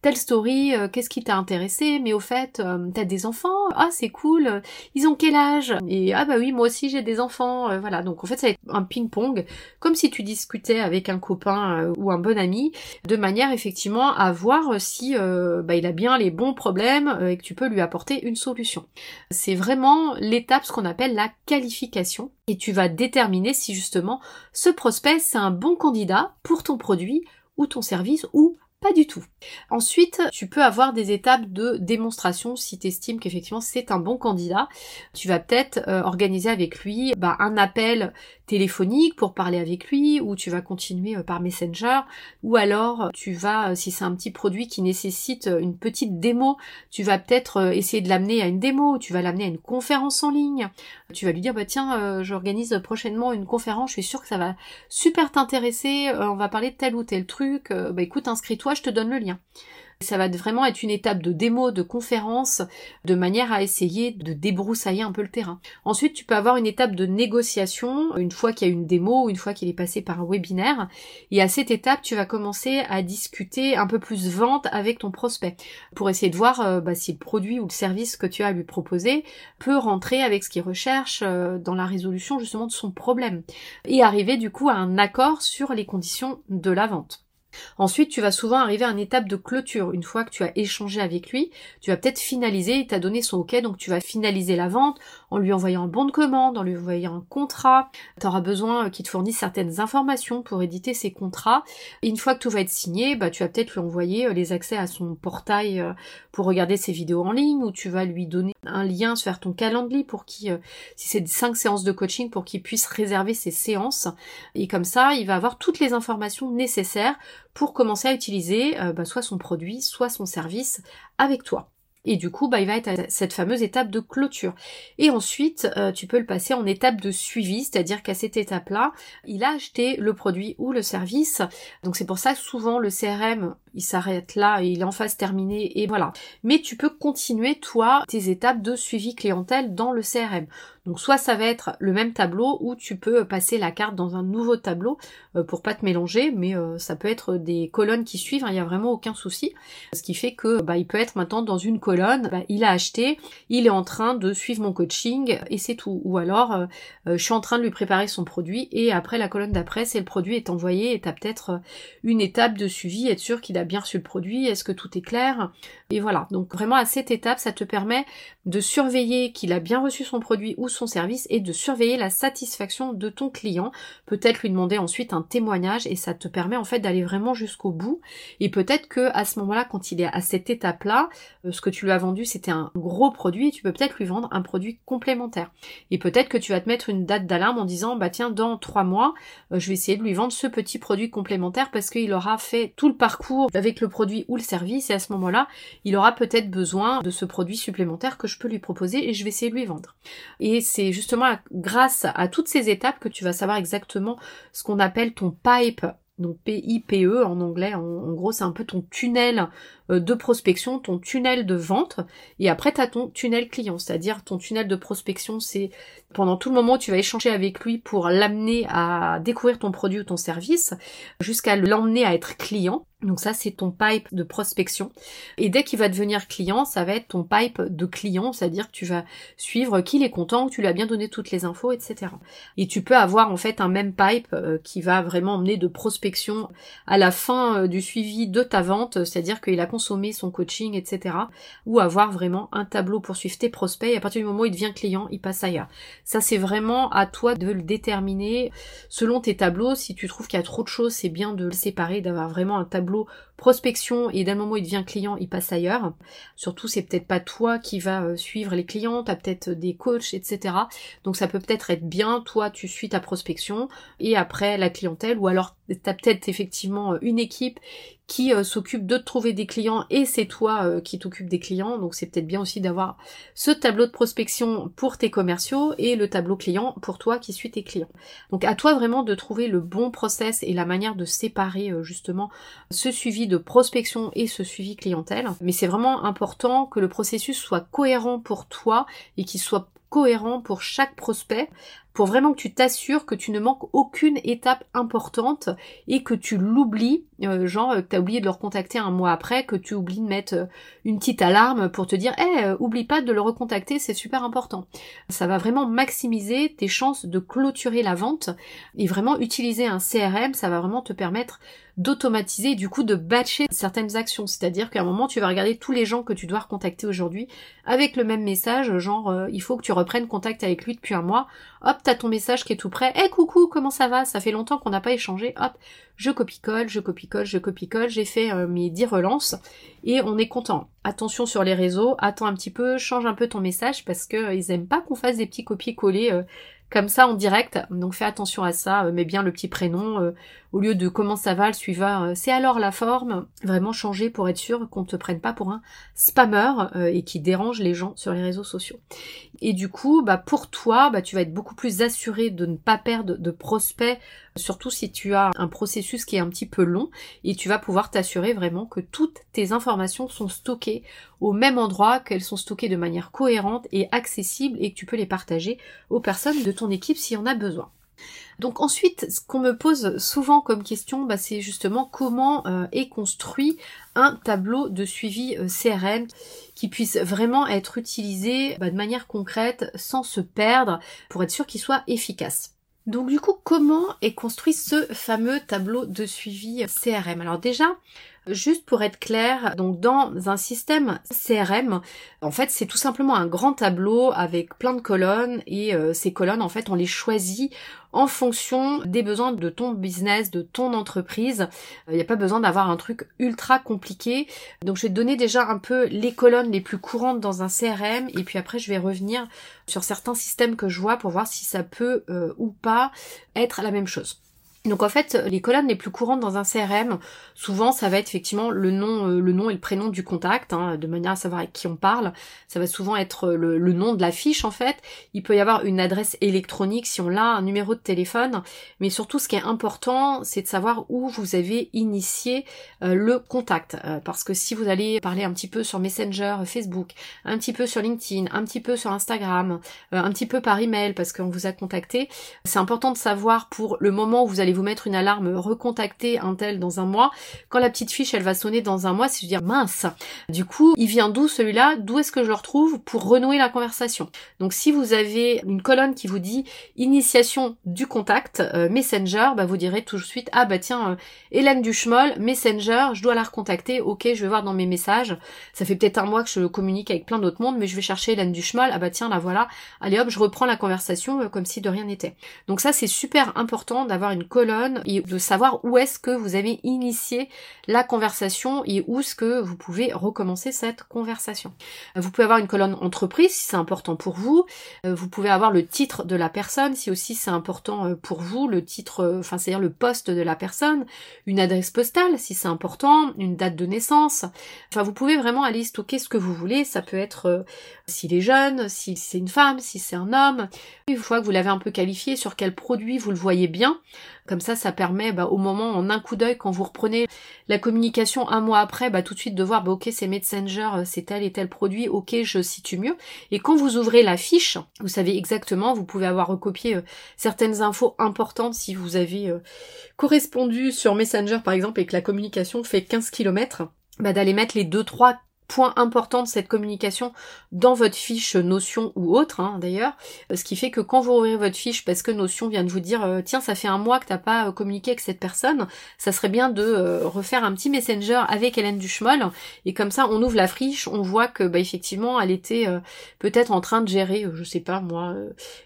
telle story, qu'est-ce qui t'a intéressé Mais au fait, tu as des enfants Ah, c'est cool. Ils ont quel âge Et ah bah oui, moi aussi j'ai des enfants. voilà. Donc en fait, ça va être un ping-pong comme si tu discutais avec un copain ou un bon ami de manière effectivement à voir si euh, bah, il a bien les bons problèmes euh, et que tu peux lui apporter une solution. C'est vraiment l'étape, ce qu'on appelle la qualification, et tu vas déterminer si justement ce prospect c'est un bon candidat pour ton produit ou ton service ou pas du tout. Ensuite, tu peux avoir des étapes de démonstration si tu estimes qu'effectivement c'est un bon candidat. Tu vas peut-être euh, organiser avec lui bah, un appel téléphonique pour parler avec lui ou tu vas continuer euh, par Messenger ou alors tu vas, euh, si c'est un petit produit qui nécessite une petite démo, tu vas peut-être essayer de l'amener à une démo, tu vas l'amener à une conférence en ligne. Tu vas lui dire bah tiens, j'organise prochainement une conférence, je suis sûre que ça va super t'intéresser, on va parler de tel ou tel truc, bah écoute, inscris-toi je te donne le lien. Ça va vraiment être une étape de démo, de conférence, de manière à essayer de débroussailler un peu le terrain. Ensuite, tu peux avoir une étape de négociation, une fois qu'il y a une démo, une fois qu'il est passé par un webinaire. Et à cette étape, tu vas commencer à discuter un peu plus vente avec ton prospect, pour essayer de voir euh, bah, si le produit ou le service que tu as à lui proposer peut rentrer avec ce qu'il recherche euh, dans la résolution justement de son problème. Et arriver du coup à un accord sur les conditions de la vente. Ensuite, tu vas souvent arriver à une étape de clôture. Une fois que tu as échangé avec lui, tu vas peut-être finaliser, il t'a donné son OK, donc tu vas finaliser la vente en lui envoyant un bon de commande, en lui envoyant un contrat. Tu auras besoin qu'il te fournisse certaines informations pour éditer ses contrats. Une fois que tout va être signé, bah, tu vas peut-être lui envoyer euh, les accès à son portail euh, pour regarder ses vidéos en ligne, ou tu vas lui donner un lien vers ton calendrier pour qu'il, euh, si c'est cinq séances de coaching, pour qu'il puisse réserver ses séances. Et comme ça, il va avoir toutes les informations nécessaires pour commencer à utiliser bah, soit son produit, soit son service avec toi. Et du coup, bah, il va être à cette fameuse étape de clôture. Et ensuite, euh, tu peux le passer en étape de suivi, c'est-à-dire qu'à cette étape-là, il a acheté le produit ou le service. Donc c'est pour ça que souvent le CRM, il s'arrête là et il est en phase terminée et voilà. Mais tu peux continuer, toi, tes étapes de suivi clientèle dans le CRM. Donc soit ça va être le même tableau ou tu peux passer la carte dans un nouveau tableau euh, pour pas te mélanger, mais euh, ça peut être des colonnes qui suivent, hein, il n'y a vraiment aucun souci. Ce qui fait que bah, il peut être maintenant dans une colonne, bah, il a acheté, il est en train de suivre mon coaching et c'est tout. Ou alors euh, je suis en train de lui préparer son produit et après la colonne d'après c'est le produit est envoyé et tu peut-être une étape de suivi, être sûr qu'il a bien reçu le produit, est-ce que tout est clair? Et voilà, donc vraiment à cette étape ça te permet de surveiller qu'il a bien reçu son produit ou son service et de surveiller la satisfaction de ton client. Peut-être lui demander ensuite un témoignage et ça te permet en fait d'aller vraiment jusqu'au bout. Et peut-être que à ce moment-là, quand il est à cette étape-là, euh, ce que tu lui as vendu c'était un gros produit et tu peux peut-être lui vendre un produit complémentaire. Et peut-être que tu vas te mettre une date d'alarme en disant bah tiens dans trois mois euh, je vais essayer de lui vendre ce petit produit complémentaire parce qu'il aura fait tout le parcours avec le produit ou le service et à ce moment-là il aura peut-être besoin de ce produit supplémentaire que je peux lui proposer et je vais essayer de lui vendre. Et c'est justement grâce à toutes ces étapes que tu vas savoir exactement ce qu'on appelle ton pipe. Donc P-I-P-E en anglais, en, gros c'est un peu ton tunnel de prospection, ton tunnel de vente, et après tu as ton tunnel client, c'est-à-dire ton tunnel de prospection, c'est pendant tout le moment où tu vas échanger avec lui pour l'amener à découvrir ton produit ou ton service, jusqu'à l'emmener à être client. Donc ça, c'est ton pipe de prospection. Et dès qu'il va devenir client, ça va être ton pipe de client, c'est-à-dire que tu vas suivre qu'il est content, que tu lui as bien donné toutes les infos, etc. Et tu peux avoir en fait un même pipe euh, qui va vraiment emmener de prospection à la fin euh, du suivi de ta vente, c'est-à-dire qu'il a consommer son coaching, etc. Ou avoir vraiment un tableau pour suivre tes prospects et à partir du moment où il devient client, il passe ailleurs. Ça c'est vraiment à toi de le déterminer selon tes tableaux. Si tu trouves qu'il y a trop de choses, c'est bien de le séparer, d'avoir vraiment un tableau prospection et d'un moment où il devient client, il passe ailleurs. Surtout c'est peut-être pas toi qui va euh, suivre les clients, tu as peut-être des coachs, etc. Donc ça peut peut-être être bien, toi tu suis ta prospection et après la clientèle ou alors tu as peut-être effectivement euh, une équipe qui euh, s'occupe de trouver des clients et c'est toi euh, qui t'occupes des clients. Donc c'est peut-être bien aussi d'avoir ce tableau de prospection pour tes commerciaux et le tableau client pour toi qui suis tes clients. Donc à toi vraiment de trouver le bon process et la manière de séparer euh, justement ce suivi de prospection et ce suivi clientèle. Mais c'est vraiment important que le processus soit cohérent pour toi et qu'il soit cohérent pour chaque prospect pour vraiment que tu t'assures que tu ne manques aucune étape importante et que tu l'oublies, euh, genre que tu as oublié de le recontacter un mois après, que tu oublies de mettre euh, une petite alarme pour te dire Eh, euh, oublie pas de le recontacter, c'est super important. Ça va vraiment maximiser tes chances de clôturer la vente et vraiment utiliser un CRM, ça va vraiment te permettre d'automatiser du coup de batcher certaines actions. C'est-à-dire qu'à un moment, tu vas regarder tous les gens que tu dois recontacter aujourd'hui avec le même message, genre euh, il faut que tu reprennes contact avec lui depuis un mois. Hop, t'as ton message qui est tout prêt. Eh coucou, comment ça va? Ça fait longtemps qu'on n'a pas échangé. Hop, je copie-colle, je copie-colle, je copie-colle. J'ai fait euh, mes 10 relances et on est content. Attention sur les réseaux, attends un petit peu, change un peu ton message parce que euh, aiment pas qu'on fasse des petits copier-coller comme ça en direct. Donc fais attention à ça, mets bien le petit prénom, au lieu de comment ça va, le suivant, euh, c'est alors la forme, vraiment changer pour être sûr qu'on ne te prenne pas pour un spammer euh, et qui dérange les gens sur les réseaux sociaux. Et du coup, bah pour toi, bah tu vas être beaucoup plus assuré de ne pas perdre de prospects, surtout si tu as un processus qui est un petit peu long, et tu vas pouvoir t'assurer vraiment que toutes tes informations sont stockées au même endroit, qu'elles sont stockées de manière cohérente et accessible et que tu peux les partager aux personnes de ton équipe s'il y en a besoin. Donc ensuite, ce qu'on me pose souvent comme question, bah, c'est justement comment euh, est construit un tableau de suivi euh, CRM qui puisse vraiment être utilisé bah, de manière concrète sans se perdre pour être sûr qu'il soit efficace. Donc du coup, comment est construit ce fameux tableau de suivi CRM Alors déjà, Juste pour être clair, donc dans un système CRM, en fait, c'est tout simplement un grand tableau avec plein de colonnes et euh, ces colonnes, en fait, on les choisit en fonction des besoins de ton business, de ton entreprise. Il n'y a pas besoin d'avoir un truc ultra compliqué. Donc je vais te donner déjà un peu les colonnes les plus courantes dans un CRM et puis après je vais revenir sur certains systèmes que je vois pour voir si ça peut euh, ou pas être la même chose. Donc en fait, les colonnes les plus courantes dans un CRM, souvent ça va être effectivement le nom, euh, le nom et le prénom du contact, hein, de manière à savoir avec qui on parle. Ça va souvent être le, nom de la fiche en fait. Il peut y avoir une adresse électronique si on l'a, un numéro de téléphone, mais surtout ce qui est important, c'est de savoir où vous avez initié euh, le contact. Euh, parce que si vous allez parler un petit peu sur Messenger, Facebook, un petit peu sur LinkedIn, un petit peu sur Instagram, un petit peu par email parce qu'on vous a contacté, c'est important de savoir pour le moment où vous allez vous mettre une alarme recontacter un tel dans un mois. Quand la petite fiche elle va sonner dans un mois, c'est dire mince. Du coup, il vient d'où celui-là? D'où est-ce que je le retrouve? Pour renouer la conversation Donc si vous avez une colonne qui vous dit initiation du contact euh, Messenger, bah vous direz tout de suite ah bah tiens euh, Hélène Duchemol Messenger, je dois la recontacter. Ok, je vais voir dans mes messages. Ça fait peut-être un mois que je communique avec plein d'autres mondes, mais je vais chercher Hélène Duchemol. Ah bah tiens la voilà. Allez hop, je reprends la conversation euh, comme si de rien n'était. Donc ça c'est super important d'avoir une colonne et de savoir où est-ce que vous avez initié la conversation et où est-ce que vous pouvez recommencer cette conversation. Vous pouvez avoir une colonne entreprise si c'est important pour vous. Euh, vous pouvez avoir le titre de la personne si aussi c'est important euh, pour vous, le titre, euh, enfin c'est-à-dire le poste de la personne, une adresse postale si c'est important, une date de naissance. Enfin vous pouvez vraiment aller stocker ce que vous voulez. Ça peut être s'il est jeune, si c'est une femme, si c'est un homme. Une fois que vous l'avez un peu qualifié, sur quel produit vous le voyez bien, comme ça, ça permet bah, au moment, en un coup d'œil, quand vous reprenez la communication un mois après, bah, tout de suite de voir, bah, ok, c'est Messenger, euh, c'est tel et tel produit, ok, je situe mieux. Et quand vous ouvrez la fiche, vous savez exactement, vous pouvez avoir recopié euh, certaines infos importantes si vous avez euh, correspondu sur Messenger par exemple et que la communication fait 15 km, bah, d'aller mettre les deux trois point important de cette communication dans votre fiche Notion ou autre hein, d'ailleurs, ce qui fait que quand vous ouvrez votre fiche parce que Notion vient de vous dire euh, tiens ça fait un mois que t'as pas euh, communiqué avec cette personne, ça serait bien de euh, refaire un petit messenger avec Hélène Duchemol et comme ça on ouvre la fiche, on voit que bah, effectivement elle était peut-être en train de gérer, je sais pas moi,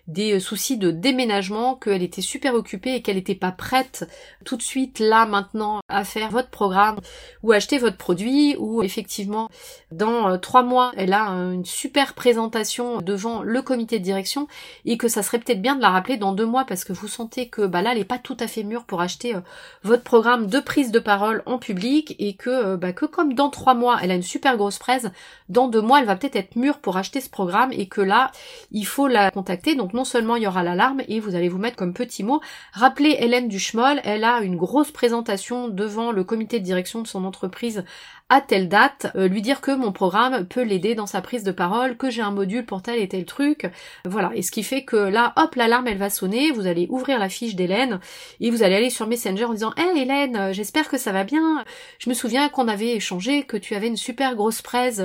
des soucis de déménagement, qu'elle était super occupée et qu'elle n'était pas prête tout de suite là maintenant à faire votre programme ou acheter votre produit ou effectivement dans euh, trois mois, elle a une super présentation devant le comité de direction et que ça serait peut-être bien de la rappeler dans deux mois parce que vous sentez que bah là, elle n'est pas tout à fait mûre pour acheter euh, votre programme de prise de parole en public et que, euh, bah, que comme dans trois mois, elle a une super grosse presse, dans deux mois, elle va peut-être être mûre pour acheter ce programme et que là, il faut la contacter. Donc non seulement il y aura l'alarme et vous allez vous mettre comme petit mot, rappelez Hélène Duchemol, elle a une grosse présentation devant le comité de direction de son entreprise à telle date, euh, lui dire que mon programme peut l'aider dans sa prise de parole, que j'ai un module pour tel et tel truc. Voilà. Et ce qui fait que là, hop, l'alarme elle va sonner, vous allez ouvrir la fiche d'Hélène et vous allez aller sur Messenger en disant Hé Hélène, euh, j'espère que ça va bien. Je me souviens qu'on avait échangé, que tu avais une super grosse presse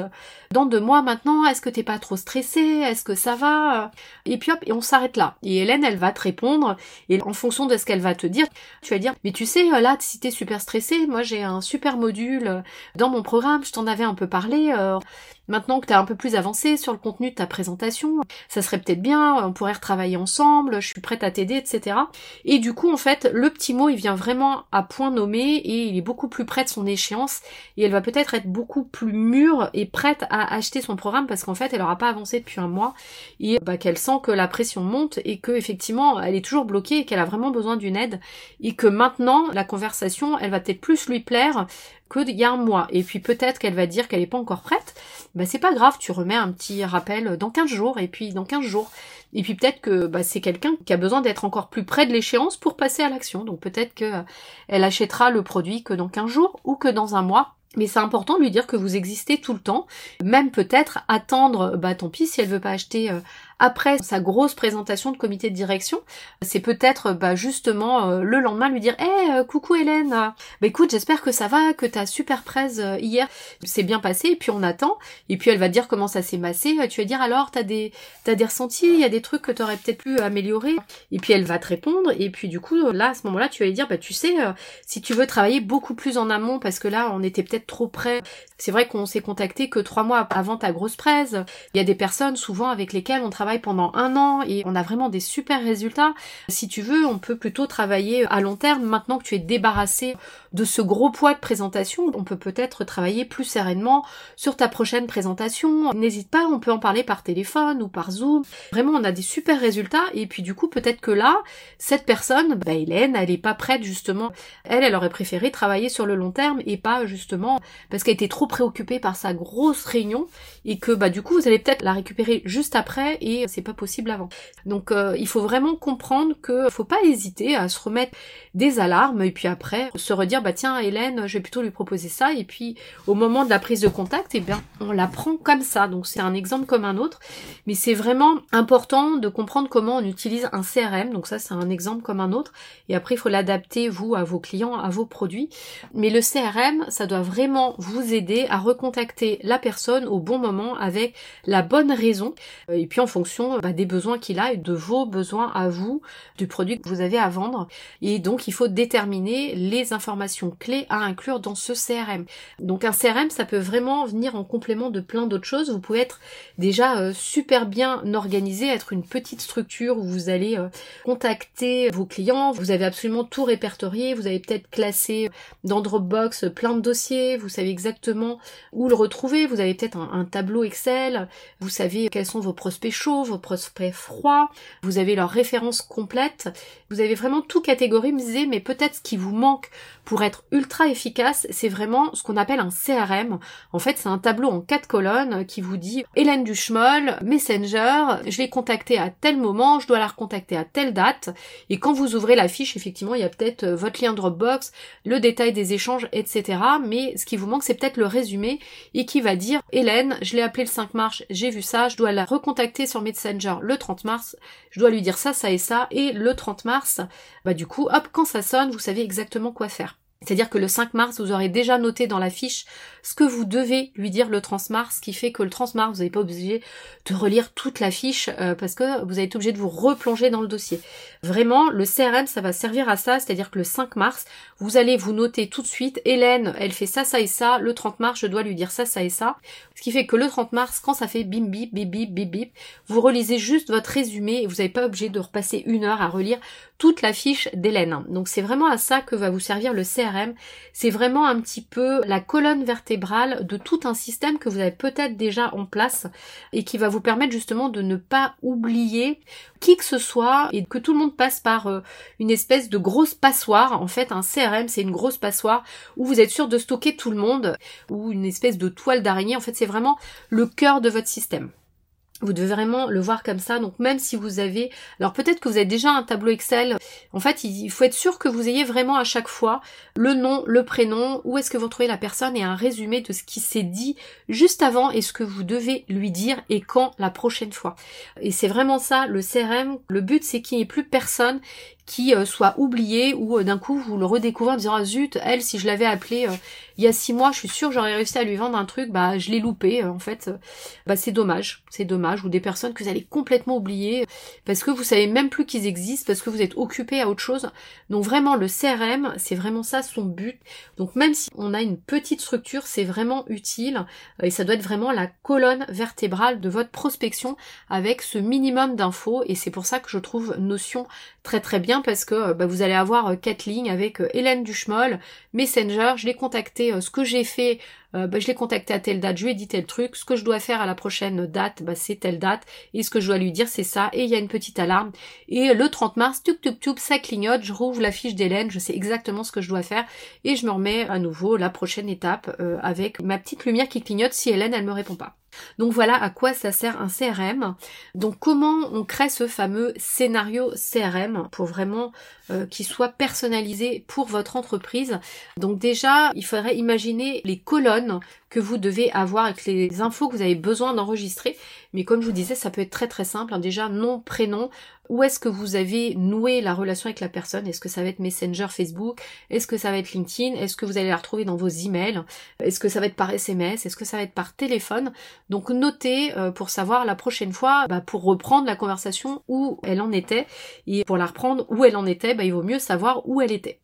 dans deux mois maintenant, est-ce que t'es pas trop stressée? Est-ce que ça va? Et puis hop, et on s'arrête là. Et Hélène, elle va te répondre, et en fonction de ce qu'elle va te dire, tu vas dire, mais tu sais, là, si t'es super stressée, moi j'ai un super module dans mon programme, je t'en avais un peu parlé, euh, Maintenant que tu un peu plus avancé sur le contenu de ta présentation, ça serait peut-être bien, on pourrait retravailler ensemble, je suis prête à t'aider, etc. Et du coup, en fait, le petit mot, il vient vraiment à point nommé et il est beaucoup plus près de son échéance et elle va peut-être être beaucoup plus mûre et prête à acheter son programme parce qu'en fait, elle n'aura pas avancé depuis un mois et bah, qu'elle sent que la pression monte et que effectivement, elle est toujours bloquée et qu'elle a vraiment besoin d'une aide et que maintenant, la conversation, elle va peut-être plus lui plaire qu'il y a un mois. Et puis peut-être qu'elle va dire qu'elle n'est pas encore prête, bah c'est pas grave, tu remets un petit rappel dans 15 jours, et puis dans 15 jours. Et puis peut-être que bah, c'est quelqu'un qui a besoin d'être encore plus près de l'échéance pour passer à l'action. Donc peut-être qu'elle euh, achètera le produit que dans 15 jours ou que dans un mois. Mais c'est important de lui dire que vous existez tout le temps, même peut-être attendre, bah tant pis si elle veut pas acheter euh, après sa grosse présentation de comité de direction, c'est peut-être bah, justement euh, le lendemain lui dire "Eh euh, coucou Hélène, bah écoute, j'espère que ça va, que ta super presse euh, hier. S'est bien passé et puis on attend. Et puis elle va dire comment ça s'est massé, tu vas dire alors t'as des t'as des ressentis, il y a des trucs que t'aurais peut-être pu améliorer. Et puis elle va te répondre. Et puis du coup là à ce moment-là tu vas lui dire bah tu sais si tu veux travailler beaucoup plus en amont parce que là on était peut-être trop près, c'est vrai qu'on s'est contacté que trois mois avant ta grosse presse, il y a des personnes souvent avec lesquelles on travaille pendant un an et on a vraiment des super résultats. Si tu veux, on peut plutôt travailler à long terme. Maintenant que tu es débarrassé de ce gros poids de présentation, on peut peut-être travailler plus sereinement sur ta prochaine présentation. N'hésite pas, on peut en parler par téléphone ou par Zoom. Vraiment, on a des super résultats et puis du coup, peut-être que là, cette personne, bah Hélène, elle est pas prête justement. Elle, elle aurait préféré travailler sur le long terme et pas justement parce qu'elle était trop préoccupée par sa grosse réunion et que bah du coup, vous allez peut-être la récupérer juste après et c'est pas possible avant. Donc euh, il faut vraiment comprendre que faut pas hésiter à se remettre des alarmes et puis après se redire bah tiens Hélène, je vais plutôt lui proposer ça et puis au moment de la prise de contact, eh bien on la prend comme ça. Donc c'est un exemple comme un autre, mais c'est vraiment important de comprendre comment on utilise un CRM. Donc ça c'est un exemple comme un autre et après il faut l'adapter vous à vos clients, à vos produits. Mais le CRM, ça doit vraiment vous aider à recontacter la personne au bon moment avec la bonne raison et puis en fonction bah, des besoins qu'il a et de vos besoins à vous, du produit que vous avez à vendre. Et donc il faut déterminer les informations clés à inclure dans ce CRM. Donc un CRM, ça peut vraiment venir en complément de plein d'autres choses. Vous pouvez être déjà euh, super bien organisé, être une petite structure où vous allez euh, contacter vos clients, vous avez absolument tout répertorié, vous avez peut-être classé dans Dropbox plein de dossiers, vous savez exactement où le retrouver, vous avez peut-être un, un tableau Excel, vous savez quels sont vos prospects chauds, vos prospects froids, vous avez leurs références complètes, vous avez vraiment tout catégorisé, mais peut-être ce qui vous manque pour être ultra efficace, c'est vraiment ce qu'on appelle un CRM. En fait, c'est un tableau en quatre colonnes qui vous dit Hélène Duchemol, Messenger, je l'ai contactée à tel moment, je dois la recontacter à telle date. Et quand vous ouvrez la fiche, effectivement, il y a peut-être euh, votre lien Dropbox, le détail des échanges, etc. Mais ce qui vous manque, c'est peut-être le résumé et qui va dire Hélène, je l'ai appelée le 5 mars, j'ai vu ça, je dois la recontacter sur Messenger le 30 mars, je dois lui dire ça, ça et ça, et le 30 mars, bah du coup, hop, quand ça sonne, vous savez exactement quoi faire. C'est-à-dire que le 5 mars, vous aurez déjà noté dans la fiche ce que vous devez lui dire le transmars, ce qui fait que le transmars, vous n'êtes pas obligé de relire toute la fiche euh, parce que vous être obligé de vous replonger dans le dossier. Vraiment, le CRM, ça va servir à ça, c'est-à-dire que le 5 mars, vous allez vous noter tout de suite, Hélène, elle fait ça, ça et ça, le 30 mars, je dois lui dire ça, ça et ça. Ce qui fait que le 30 mars, quand ça fait bim bip, bip bip, bip bip, vous relisez juste votre résumé et vous n'avez pas obligé de repasser une heure à relire toute la fiche d'Hélène. Donc c'est vraiment à ça que va vous servir le CRM. C'est vraiment un petit peu la colonne vertébrale de tout un système que vous avez peut-être déjà en place et qui va vous permettre justement de ne pas oublier qui que ce soit et que tout le monde passe par euh, une espèce de grosse passoire. En fait, un CRM, c'est une grosse passoire où vous êtes sûr de stocker tout le monde ou une espèce de toile d'araignée. En fait, c'est vraiment le cœur de votre système. Vous devez vraiment le voir comme ça. Donc même si vous avez, alors peut-être que vous avez déjà un tableau Excel. En fait, il faut être sûr que vous ayez vraiment à chaque fois le nom, le prénom, où est-ce que vous trouvez la personne et un résumé de ce qui s'est dit juste avant et ce que vous devez lui dire et quand la prochaine fois. Et c'est vraiment ça le CRM. Le but c'est qu'il n'y ait plus personne qui euh, soit oublié ou euh, d'un coup vous le redécouvrez en disant ah zut elle si je l'avais appelé euh, il y a six mois je suis sûre j'aurais réussi à lui vendre un truc bah je l'ai loupé en fait. Bah c'est dommage. C'est dommage. Ou des personnes que vous allez complètement oublier parce que vous savez même plus qu'ils existent parce que vous êtes occupé à autre chose. Donc vraiment le CRM c'est vraiment ça son but. Donc même si on a une petite structure c'est vraiment utile. Et ça doit être vraiment la colonne vertébrale de votre prospection avec ce minimum d'infos. Et c'est pour ça que je trouve notion très très bien parce que bah, vous allez avoir euh, quatre lignes avec euh, Hélène Duchemol, Messenger, je l'ai contacté, euh, ce que j'ai fait, bah, je l'ai contacté à telle date, je lui ai dit tel truc, ce que je dois faire à la prochaine date, bah, c'est telle date, et ce que je dois lui dire c'est ça, et il y a une petite alarme, et le 30 mars, tup tup tup, ça clignote, je rouvre la fiche d'Hélène, je sais exactement ce que je dois faire, et je me remets à nouveau la prochaine étape avec ma petite lumière qui clignote si Hélène elle me répond pas. Donc voilà à quoi ça sert un CRM. Donc comment on crée ce fameux scénario CRM pour vraiment euh, qu'il soit personnalisé pour votre entreprise. Donc déjà, il faudrait imaginer les colonnes que vous devez avoir avec les infos que vous avez besoin d'enregistrer. Mais comme je vous disais, ça peut être très très simple. Hein. Déjà, nom, prénom, où est-ce que vous avez noué la relation avec la personne? Est-ce que ça va être Messenger Facebook? Est-ce que ça va être LinkedIn? Est-ce que vous allez la retrouver dans vos emails? Est-ce que ça va être par SMS Est-ce que ça va être par téléphone? Donc notez euh, pour savoir la prochaine fois, bah, pour reprendre la conversation où elle en était. Et pour la reprendre où elle en était, bah, il vaut mieux savoir où elle était.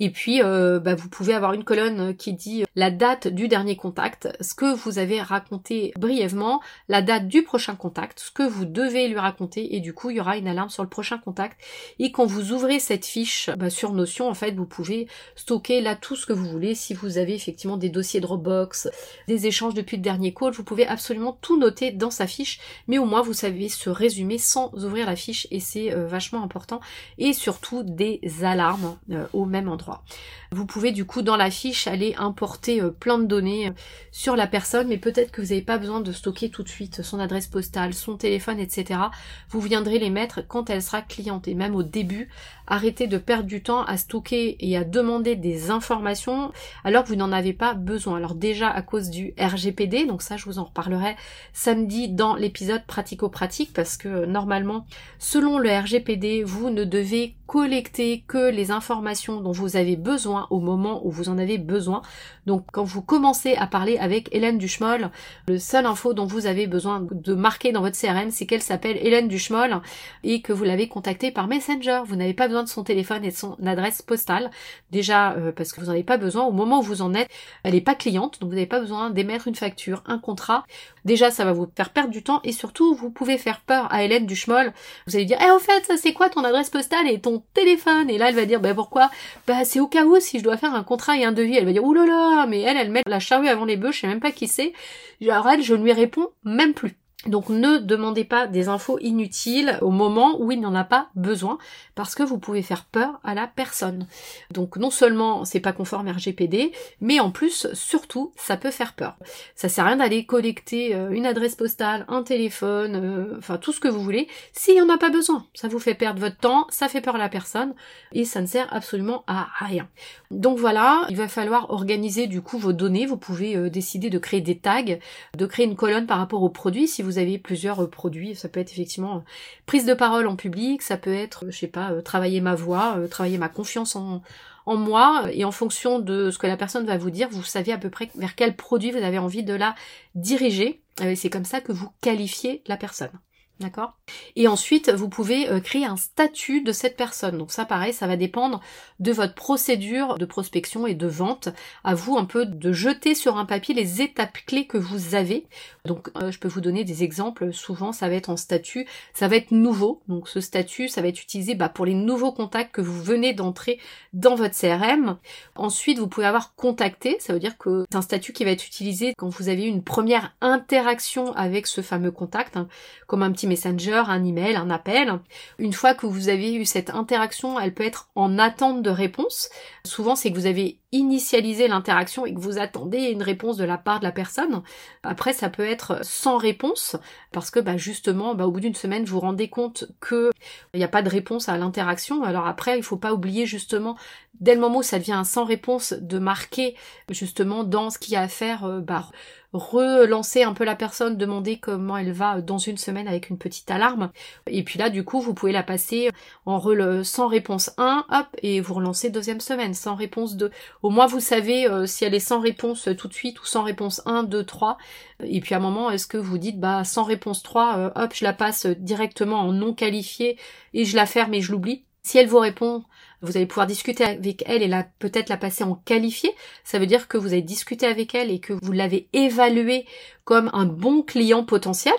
Et puis euh, bah, vous pouvez avoir une colonne qui dit la date du dernier contact, ce que vous avez raconté brièvement, la date du prochain contact, ce que vous devez lui raconter et du coup il y aura une alarme sur le prochain contact. Et quand vous ouvrez cette fiche bah, sur Notion, en fait, vous pouvez stocker là tout ce que vous voulez. Si vous avez effectivement des dossiers Dropbox, des échanges depuis le dernier call, vous pouvez absolument tout noter dans sa fiche. Mais au moins, vous savez se résumer sans ouvrir la fiche et c'est euh, vachement important. Et surtout des alarmes euh, au même endroit. Vous pouvez du coup dans la fiche aller importer euh, plein de données sur la personne, mais peut-être que vous n'avez pas besoin de stocker tout de suite son adresse postale, son téléphone, etc. Vous viendrez les mettre quand elle sera cliente. Et même au début, arrêtez de perdre du temps à stocker et à demander des informations alors que vous n'en avez pas besoin. Alors déjà à cause du RGPD, donc ça je vous en reparlerai samedi dans l'épisode pratico-pratique parce que normalement, selon le RGPD, vous ne devez collecter que les informations dont vous avez besoin au moment où vous en avez besoin. Donc quand vous commencez à parler avec Hélène Duchemol, le seul info dont vous avez besoin de marquer dans votre CRM, c'est qu'elle s'appelle Hélène Duchemol et que vous l'avez contactée par Messenger. Vous n'avez pas besoin de son téléphone et de son adresse postale. Déjà euh, parce que vous n'en avez pas besoin. Au moment où vous en êtes, elle n'est pas cliente, donc vous n'avez pas besoin d'émettre une facture, un contrat. Déjà, ça va vous faire perdre du temps et surtout, vous pouvez faire peur à Hélène Duchemol. Vous allez dire, eh, au fait, ça c'est quoi ton adresse postale et ton téléphone? Et là, elle va dire, bah pourquoi? Bah c'est au cas où si je dois faire un contrat et un devis. Elle va dire, oulala, mais elle, elle met la charrue avant les bœufs, je sais même pas qui c'est. Alors elle, je ne lui réponds même plus. Donc ne demandez pas des infos inutiles au moment où il n'en a pas besoin parce que vous pouvez faire peur à la personne. Donc non seulement c'est pas conforme RGPD, mais en plus surtout ça peut faire peur. Ça sert à rien d'aller collecter euh, une adresse postale, un téléphone, euh, enfin tout ce que vous voulez s'il n'y en a pas besoin. Ça vous fait perdre votre temps, ça fait peur à la personne et ça ne sert absolument à rien. Donc voilà, il va falloir organiser du coup vos données. Vous pouvez euh, décider de créer des tags, de créer une colonne par rapport si vous vous avez plusieurs euh, produits, ça peut être effectivement euh, prise de parole en public, ça peut être, euh, je sais pas, travailler ma voix, travailler ma confiance en, en moi et en fonction de ce que la personne va vous dire, vous savez à peu près vers quel produit vous avez envie de la diriger. Euh, c'est comme ça que vous qualifiez la personne. D'accord Et ensuite, vous pouvez euh, créer un statut de cette personne. Donc ça, pareil, ça va dépendre de votre procédure de prospection et de vente. À vous un peu de jeter sur un papier les étapes clés que vous avez. Donc euh, je peux vous donner des exemples. Souvent, ça va être en statut, ça va être nouveau. Donc ce statut, ça va être utilisé bah, pour les nouveaux contacts que vous venez d'entrer dans votre CRM. Ensuite, vous pouvez avoir contacté. Ça veut dire que c'est un statut qui va être utilisé quand vous avez une première interaction avec ce fameux contact, hein, comme un petit messenger, un email, un appel. Une fois que vous avez eu cette interaction, elle peut être en attente de réponse. Souvent, c'est que vous avez initialisé l'interaction et que vous attendez une réponse de la part de la personne. Après, ça peut être sans réponse parce que bah, justement, bah, au bout d'une semaine, vous vous rendez compte que il n'y a pas de réponse à l'interaction. Alors après, il faut pas oublier justement dès le moment où ça devient un sans réponse de marquer justement dans ce qu'il y a à faire. Euh, bah, relancer un peu la personne, demander comment elle va dans une semaine avec une petite alarme. Et puis là, du coup, vous pouvez la passer en sans réponse 1, hop, et vous relancez deuxième semaine, sans réponse 2. Au moins, vous savez euh, si elle est sans réponse tout de suite ou sans réponse 1, 2, 3. Et puis à un moment, est-ce que vous dites, bah, sans réponse 3, euh, hop, je la passe directement en non qualifié et je la ferme et je l'oublie? Si elle vous répond vous allez pouvoir discuter avec elle et la, peut-être la passer en qualifié. Ça veut dire que vous avez discuté avec elle et que vous l'avez évaluée comme un bon client potentiel,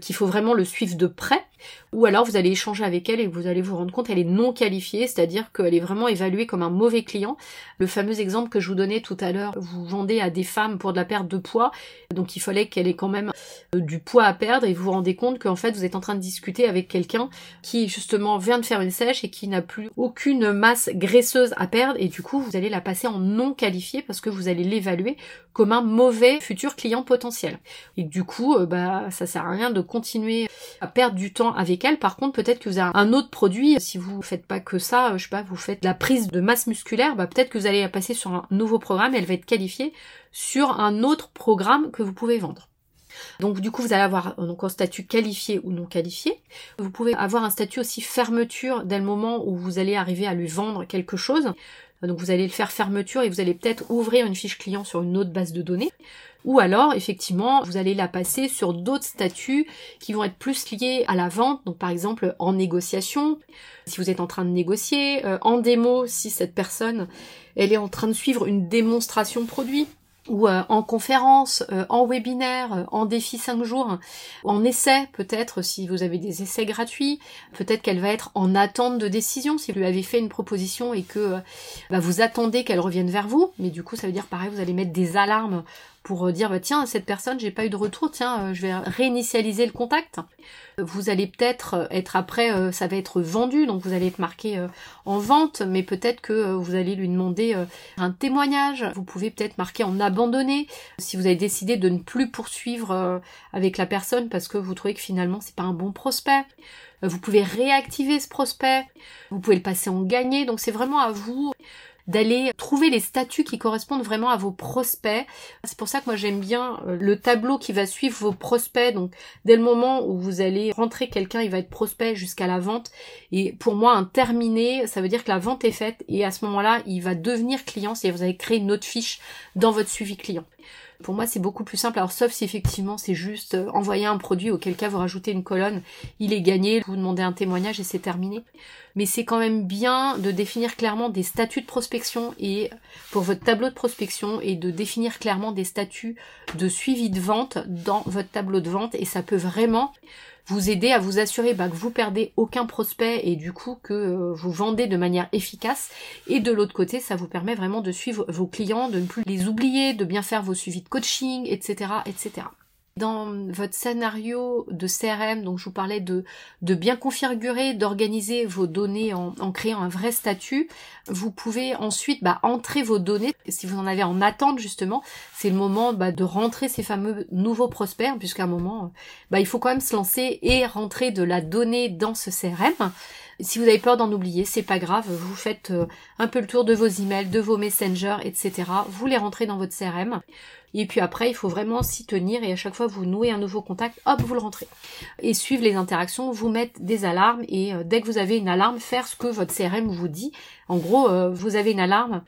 qu'il faut vraiment le suivre de près, ou alors vous allez échanger avec elle et vous allez vous rendre compte qu'elle est non qualifiée, c'est-à-dire qu'elle est vraiment évaluée comme un mauvais client. Le fameux exemple que je vous donnais tout à l'heure, vous vendez à des femmes pour de la perte de poids, donc il fallait qu'elle ait quand même euh, du poids à perdre et vous vous rendez compte qu'en fait vous êtes en train de discuter avec quelqu'un qui justement vient de faire une sèche et qui n'a plus aucune masse graisseuse à perdre et du coup vous allez la passer en non qualifié parce que vous allez l'évaluer comme un mauvais futur client potentiel. Et du coup, euh, bah, ça sert à rien de continuer à perdre du temps avec elle. Par contre, peut-être que vous avez un autre produit. Si vous faites pas que ça, euh, je sais pas, vous faites la prise de masse musculaire, bah, peut-être que vous allez passer sur un nouveau programme et elle va être qualifiée sur un autre programme que vous pouvez vendre. Donc du coup, vous allez avoir euh, donc un statut qualifié ou non qualifié. Vous pouvez avoir un statut aussi fermeture dès le moment où vous allez arriver à lui vendre quelque chose. Donc vous allez le faire fermeture et vous allez peut-être ouvrir une fiche client sur une autre base de données. Ou alors, effectivement, vous allez la passer sur d'autres statuts qui vont être plus liés à la vente. Donc par exemple en négociation, si vous êtes en train de négocier, euh, en démo, si cette personne elle est en train de suivre une démonstration produit ou euh, en conférence, euh, en webinaire, euh, en défi 5 jours, en essai peut-être si vous avez des essais gratuits, peut-être qu'elle va être en attente de décision si vous lui avez fait une proposition et que bah, vous attendez qu'elle revienne vers vous, mais du coup ça veut dire pareil vous allez mettre des alarmes pour dire bah, tiens cette personne j'ai pas eu de retour tiens je vais réinitialiser le contact. Vous allez peut-être être après ça va être vendu donc vous allez être marqué en vente mais peut-être que vous allez lui demander un témoignage. Vous pouvez peut-être marquer en abandonné si vous avez décidé de ne plus poursuivre avec la personne parce que vous trouvez que finalement c'est pas un bon prospect. Vous pouvez réactiver ce prospect. Vous pouvez le passer en gagné donc c'est vraiment à vous d'aller trouver les statuts qui correspondent vraiment à vos prospects. C'est pour ça que moi j'aime bien euh, le tableau qui va suivre vos prospects. Donc dès le moment où vous allez rentrer quelqu'un, il va être prospect jusqu'à la vente. Et pour moi, un terminé, ça veut dire que la vente est faite et à ce moment-là, il va devenir client. C'est-à-dire vous allez créer une autre fiche dans votre suivi client. Pour moi, c'est beaucoup plus simple. Alors, sauf si effectivement c'est juste euh, envoyer un produit auquel cas vous rajoutez une colonne, il est gagné, vous demandez un témoignage et c'est terminé. Mais c'est quand même bien de définir clairement des statuts de prospection et pour votre tableau de prospection et de définir clairement des statuts de suivi de vente dans votre tableau de vente et ça peut vraiment vous aider à vous assurer bah, que vous perdez aucun prospect et du coup que euh, vous vendez de manière efficace. Et de l'autre côté, ça vous permet vraiment de suivre vos clients, de ne plus les oublier, de bien faire vos suivis de coaching, etc., etc. Dans votre scénario de CRM, donc je vous parlais de, bien configurer, d'organiser vos données en, créant un vrai statut, vous pouvez ensuite bah, entrer vos données. Si vous en avez en attente justement, c'est le moment bah, de rentrer ces fameux nouveaux prospects, puisqu'à un moment, bah, il faut quand même se lancer et rentrer de la donnée dans ce CRM. Si vous avez peur d'en oublier, c'est pas grave, vous faites euh, un peu le tour de vos emails, de vos messengers, etc. Vous les rentrez dans votre CRM. Et puis après, il faut vraiment s'y tenir et à chaque fois vous nouez un nouveau contact, hop, vous le rentrez. Et suivre les interactions, vous mettre des alarmes et euh, dès que vous avez une alarme, faire ce que votre CRM vous dit. En gros, euh, vous avez une alarme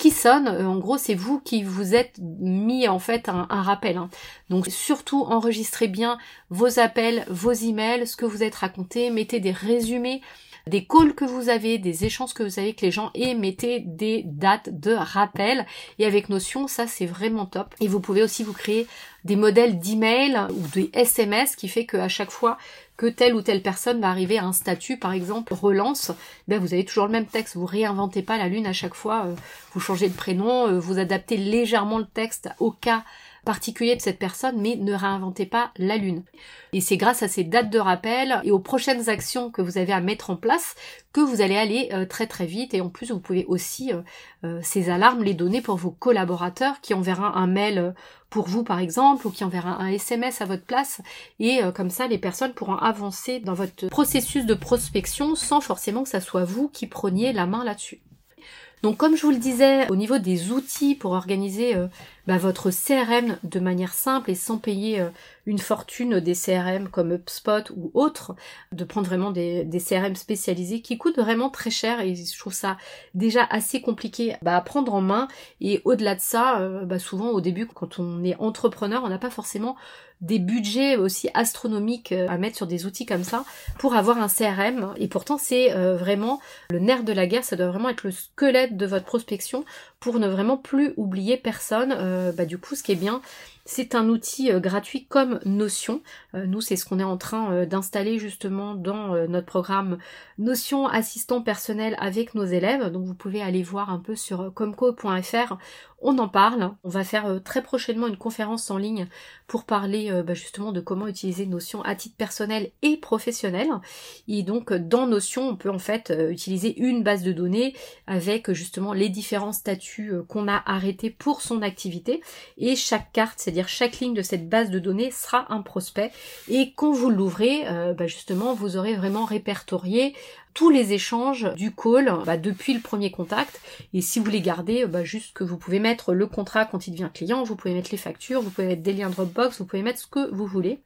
qui sonne, euh, en gros c'est vous qui vous êtes mis en fait un, rappel. Hein. Donc surtout enregistrez bien vos appels, vos emails, ce que vous êtes raconté, mettez des résumés des calls que vous avez, des échanges que vous avez avec les gens et mettez des dates de rappel. Et avec Notion, ça c'est vraiment top. Et vous pouvez aussi vous créer des modèles d'email ou des SMS qui fait qu'à chaque fois que telle ou telle personne va arriver à un statut, par exemple, relance, ben vous avez toujours le même texte, vous réinventez pas la lune à chaque fois, euh, vous changez de prénom, euh, vous adaptez légèrement le texte au cas particulier de cette personne, mais ne réinventez pas la lune. Et c'est grâce à ces dates de rappel et aux prochaines actions que vous avez à mettre en place que vous allez aller euh, très très vite. Et en plus, vous pouvez aussi ces alarmes les donner pour vos collaborateurs qui enverra un mail pour vous par exemple ou qui enverra un SMS à votre place. Et comme ça, les personnes pourront avancer dans votre processus de prospection sans forcément que ça soit vous qui preniez la main là-dessus. Donc comme je vous le disais, au niveau des outils pour organiser euh, bah, votre CRM de manière simple et sans payer euh, une fortune des CRM comme HubSpot ou autres, de prendre vraiment des, CRM spécialisés qui coûtent vraiment très cher et je trouve ça déjà assez compliqué bah, à prendre en main. Et au-delà de ça, euh, bah, souvent au début quand on est entrepreneur, on n'a pas forcément des budgets aussi astronomiques euh, à mettre sur des outils comme ça pour avoir un CRM. Et pourtant, c'est vraiment le nerf de la guerre. Ça doit vraiment être le squelette de votre prospection pour ne vraiment plus oublier personne. Bah, du coup, ce qui est bien, c'est un outil gratuit comme Notion. nous, c'est ce qu'on est en train d'installer justement dans notre programme Notion assistant personnel avec nos élèves. Donc vous pouvez aller voir un peu sur comco.fr on en parle. On va faire euh, très prochainement une conférence en ligne pour parler euh, bah, justement de comment utiliser Notion à titre personnel et professionnel. Et donc dans Notion, on peut en fait euh, utiliser une base de données avec justement les différents statuts qu'on a arrêtés pour son activité. Et chaque carte, c'est-à-dire chaque ligne de cette base de données sera un prospect. Et quand vous l'ouvrez, bah, justement, vous aurez vraiment répertorié tous les échanges du call bah, depuis le premier contact. Et si vous voulez garder, bah, juste que vous pouvez mettre le contrat quand il devient client, vous pouvez mettre les factures, vous pouvez mettre des liens Dropbox, vous pouvez mettre ce que vous voulez.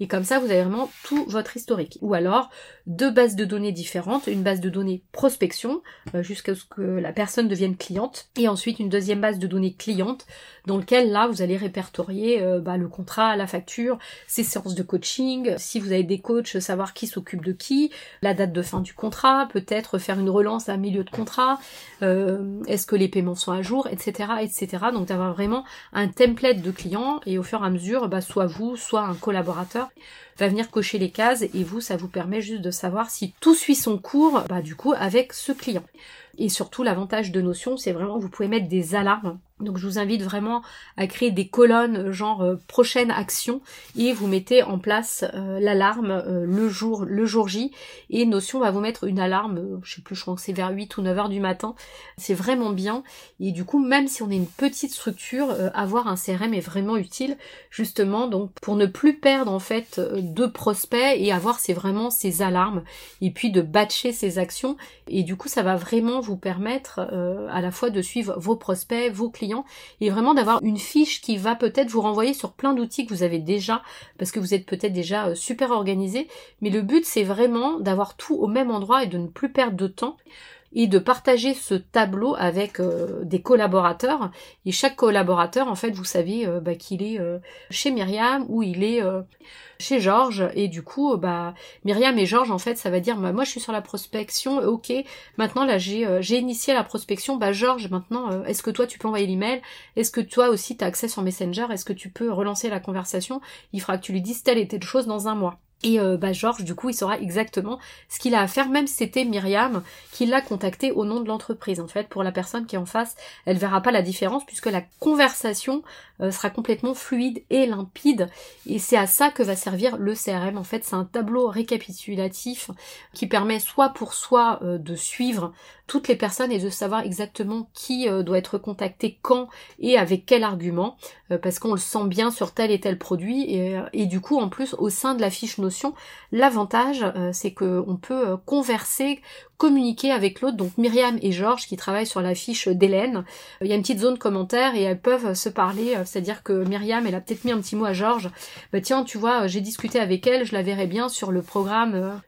Et comme ça, vous avez vraiment tout votre historique. Ou alors, deux bases de données différentes, une base de données prospection, euh, jusqu'à ce que la personne devienne cliente, et ensuite une deuxième base de données cliente, dans lequel là, vous allez répertorier euh, bah, le contrat, la facture, ses séances de coaching, si vous avez des coachs, savoir qui s'occupe de qui, la date de fin du contrat, peut-être faire une relance à milieu de contrat, euh, est-ce que les paiements sont à jour, etc. etc. Donc d'avoir vraiment un template de client, et au fur et à mesure, bah, soit vous, soit un collaborateur, va venir cocher les cases et vous, ça vous permet juste de savoir si tout suit son cours, bah, du coup, avec ce client. Et surtout, l'avantage de Notion, c'est vraiment vous pouvez mettre des alarmes donc je vous invite vraiment à créer des colonnes genre euh, prochaine action et vous mettez en place euh, l'alarme euh, le jour le jour J. Et Notion va vous mettre une alarme, je sais plus, je crois que c'est vers 8 ou 9 heures du matin. C'est vraiment bien. Et du coup même si on est une petite structure, avoir un CRM est vraiment utile justement donc pour ne plus perdre en fait de prospects et avoir c'est vraiment ces alarmes et puis de batcher ces actions. Et du coup ça va vraiment vous permettre à la fois de suivre vos prospects, vos clients et vraiment d'avoir une fiche qui va peut-être vous renvoyer sur plein d'outils que vous avez déjà parce que vous êtes peut-être déjà euh, super organisé. Mais le but c'est vraiment d'avoir tout au même endroit et de ne plus perdre de temps et de partager ce tableau avec euh, des collaborateurs. Et chaque collaborateur, en fait, vous savez euh, bah, qu'il est chez Myriam ou il est chez Georges. Et du coup bah Myriam et Georges en fait ça va dire bah, moi je suis sur la prospection ok maintenant là j'ai euh, initié la prospection bah Georges maintenant euh, est-ce que toi tu peux envoyer l'email? Est-ce que toi aussi tu as accès sur Messenger? Est-ce que tu peux relancer la conversation? Il fera que tu lui dises telle et telle chose dans un mois et euh, bah Georges, du coup, il saura exactement ce qu'il a à faire, même si c'était Myriam qui l'a contacté au nom de l'entreprise. En fait, pour la personne qui est en face, elle verra pas la différence puisque la conversation euh, sera complètement fluide et limpide. Et c'est à ça que va servir le CRM. En fait, c'est un tableau récapitulatif qui permet soit pour soi euh, de suivre toutes les personnes et de savoir exactement qui euh, doit être contacté quand et avec quel argument, parce qu'on le sent bien sur tel et tel produit. Et, et, du coup, en plus, au sein de la fiche Notion, l'avantage, c'est qu'on peut converser, communiquer avec l'autre, donc Myriam et Georges qui travaillent sur la fiche d'Hélène. Il y a une petite zone commentaire et elles peuvent se parler, c'est-à-dire que Myriam, elle a peut-être mis un petit mot à Georges, bah tiens, tu vois, j'ai discuté avec elle, je la verrai bien sur le programme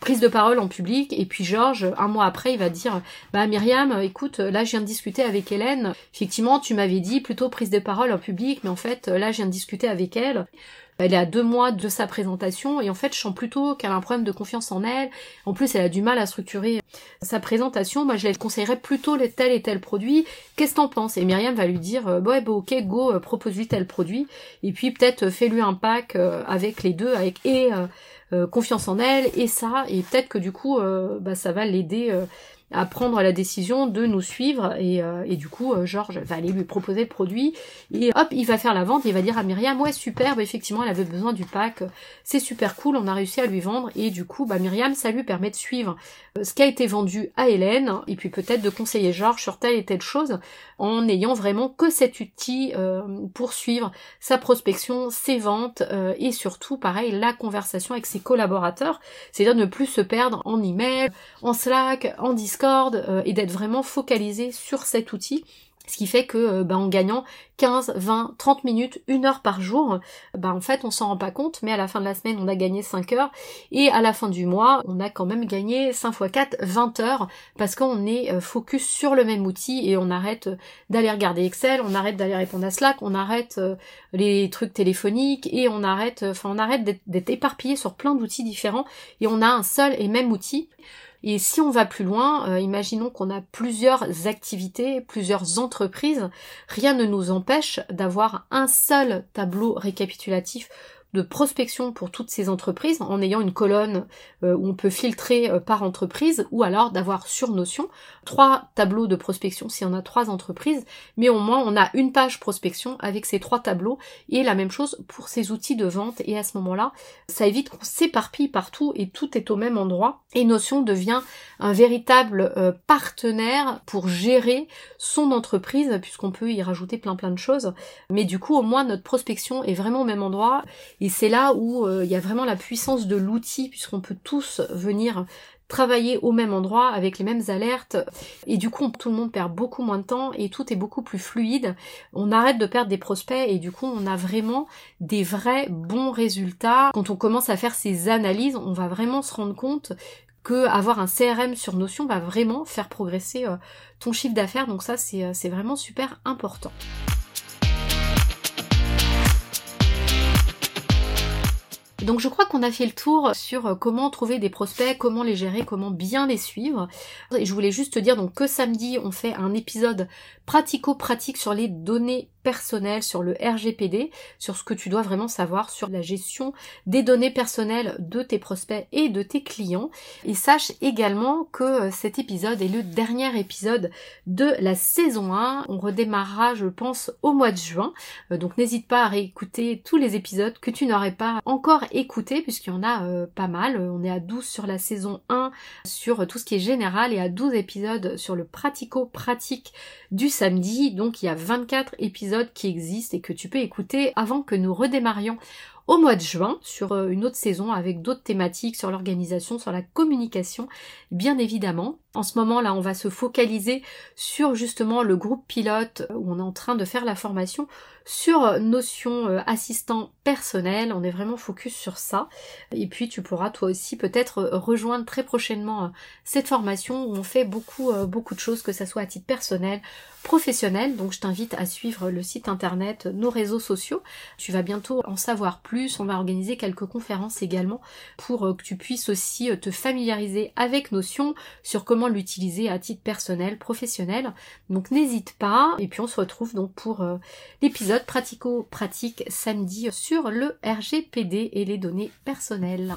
prise de parole en public et puis Georges un mois après il va dire bah Myriam écoute là je viens de discuter avec Hélène effectivement tu m'avais dit plutôt prise de parole en public mais en fait là je viens de discuter avec elle elle est à deux mois de sa présentation et en fait je sens plutôt qu'elle a un problème de confiance en elle. En plus elle a du mal à structurer sa présentation. Moi je lui conseillerais plutôt tel et tel produit. Qu'est-ce que t'en penses? Et Myriam va lui dire euh, ouais bah ok go euh, propose-lui tel produit et puis peut-être euh, fais-lui un pack avec les deux avec et confiance en elle et ça et peut-être que du coup bah, ça va l'aider à prendre la décision de nous suivre et, euh, et du coup euh, Georges va aller lui proposer le produit et hop il va faire la vente et il va dire à Myriam ouais super bah, effectivement elle avait besoin du pack c'est super cool on a réussi à lui vendre et du coup bah Myriam ça lui permet de suivre euh, ce qui a été vendu à Hélène et puis peut-être de conseiller Georges sur telle et telle chose en ayant vraiment que cet outil pour suivre sa prospection, ses ventes et surtout pareil la conversation avec ses collaborateurs, c'est-à-dire ne plus se perdre en email, en Slack, en Discord euh, et d'être vraiment focalisé sur cet outil. Ce qui fait que euh, bah, en gagnant 15, 20, 30 minutes, une heure par jour, bah en fait on s'en rend pas compte, mais à la fin de la semaine on a gagné 5 heures et à la fin du mois on a quand même gagné 5 x 4, 20 heures parce qu'on est euh, focus sur le même outil et on arrête d'aller regarder Excel, on arrête d'aller répondre à Slack, on arrête les trucs téléphoniques et on arrête, enfin on arrête d'être éparpillé sur plein d'outils différents et on a un seul et même outil. Et si on va plus loin, euh, imaginons qu'on a plusieurs activités, plusieurs entreprises, rien ne nous empêche d'avoir un seul tableau récapitulatif de prospection pour toutes ces entreprises en ayant une colonne euh, où on peut filtrer euh, par entreprise ou alors d'avoir sur Notion trois tableaux de prospection si on a trois entreprises, mais au moins on a une page prospection avec ces trois tableaux. Et la même chose pour ces outils de vente. Et à ce moment-là, ça évite qu'on s'éparpille partout et tout est au même endroit. Et Notion devient un véritable euh, partenaire pour gérer son entreprise puisqu'on peut y rajouter plein plein de choses, mais du coup au moins notre prospection est vraiment au même endroit c'est là où euh, il y a vraiment la puissance de l'outil, puisqu'on peut tous venir travailler au même endroit avec les mêmes alertes et du coup tout le monde perd beaucoup moins de temps et tout est beaucoup plus fluide. On arrête de perdre des prospects et du coup on a vraiment des vrais bons résultats. Quand on commence à faire ces analyses, on va vraiment se rendre compte que avoir un CRM sur Notion va vraiment faire progresser euh, ton chiffre d'affaires. Donc ça c'est euh, vraiment super important. Donc je crois qu'on a fait le tour sur euh, comment trouver des prospects, comment les gérer, comment bien les suivre. Et je voulais juste te dire donc que samedi on fait un épisode pratico-pratique sur les données personnelles, sur le RGPD, sur ce que tu dois vraiment savoir sur la gestion des données personnelles de tes prospects et de tes clients. Et sache également que euh, cet épisode est le dernier épisode de la saison 1. On redémarrera, je pense, au mois de juin. Euh, donc n'hésite pas à réécouter tous les épisodes que tu n'aurais pas encore écoutés, puisqu'il y en a euh, pas mal. On est à 12 sur la saison 1 sur tout ce qui est général et à 12 épisodes sur le pratico-pratique du samedi. Donc il y a 24 épisodes qui existent et que tu peux écouter avant que nous redémarrions au mois de juin sur euh, une autre saison avec d'autres thématiques sur l'organisation, sur la communication, bien évidemment. En ce moment là, on va se focaliser sur justement le groupe pilote où on est en train de faire la formation sur notion euh, assistant personnel. On est vraiment focus sur ça. Et puis tu pourras toi aussi peut-être euh, rejoindre très prochainement cette formation où on fait beaucoup beaucoup de choses, que ça soit à titre personnel, professionnel. Donc je t'invite à suivre le site internet, nos réseaux sociaux. Tu vas bientôt en savoir plus. On va organiser quelques conférences également pour euh, que tu puisses aussi euh, te familiariser avec Notion sur comment l'utiliser à titre personnel, professionnel. Donc n'hésite pas. Et puis on se retrouve donc pour euh, l'épisode pratico-pratique samedi sur le RGPD et les données personnelles.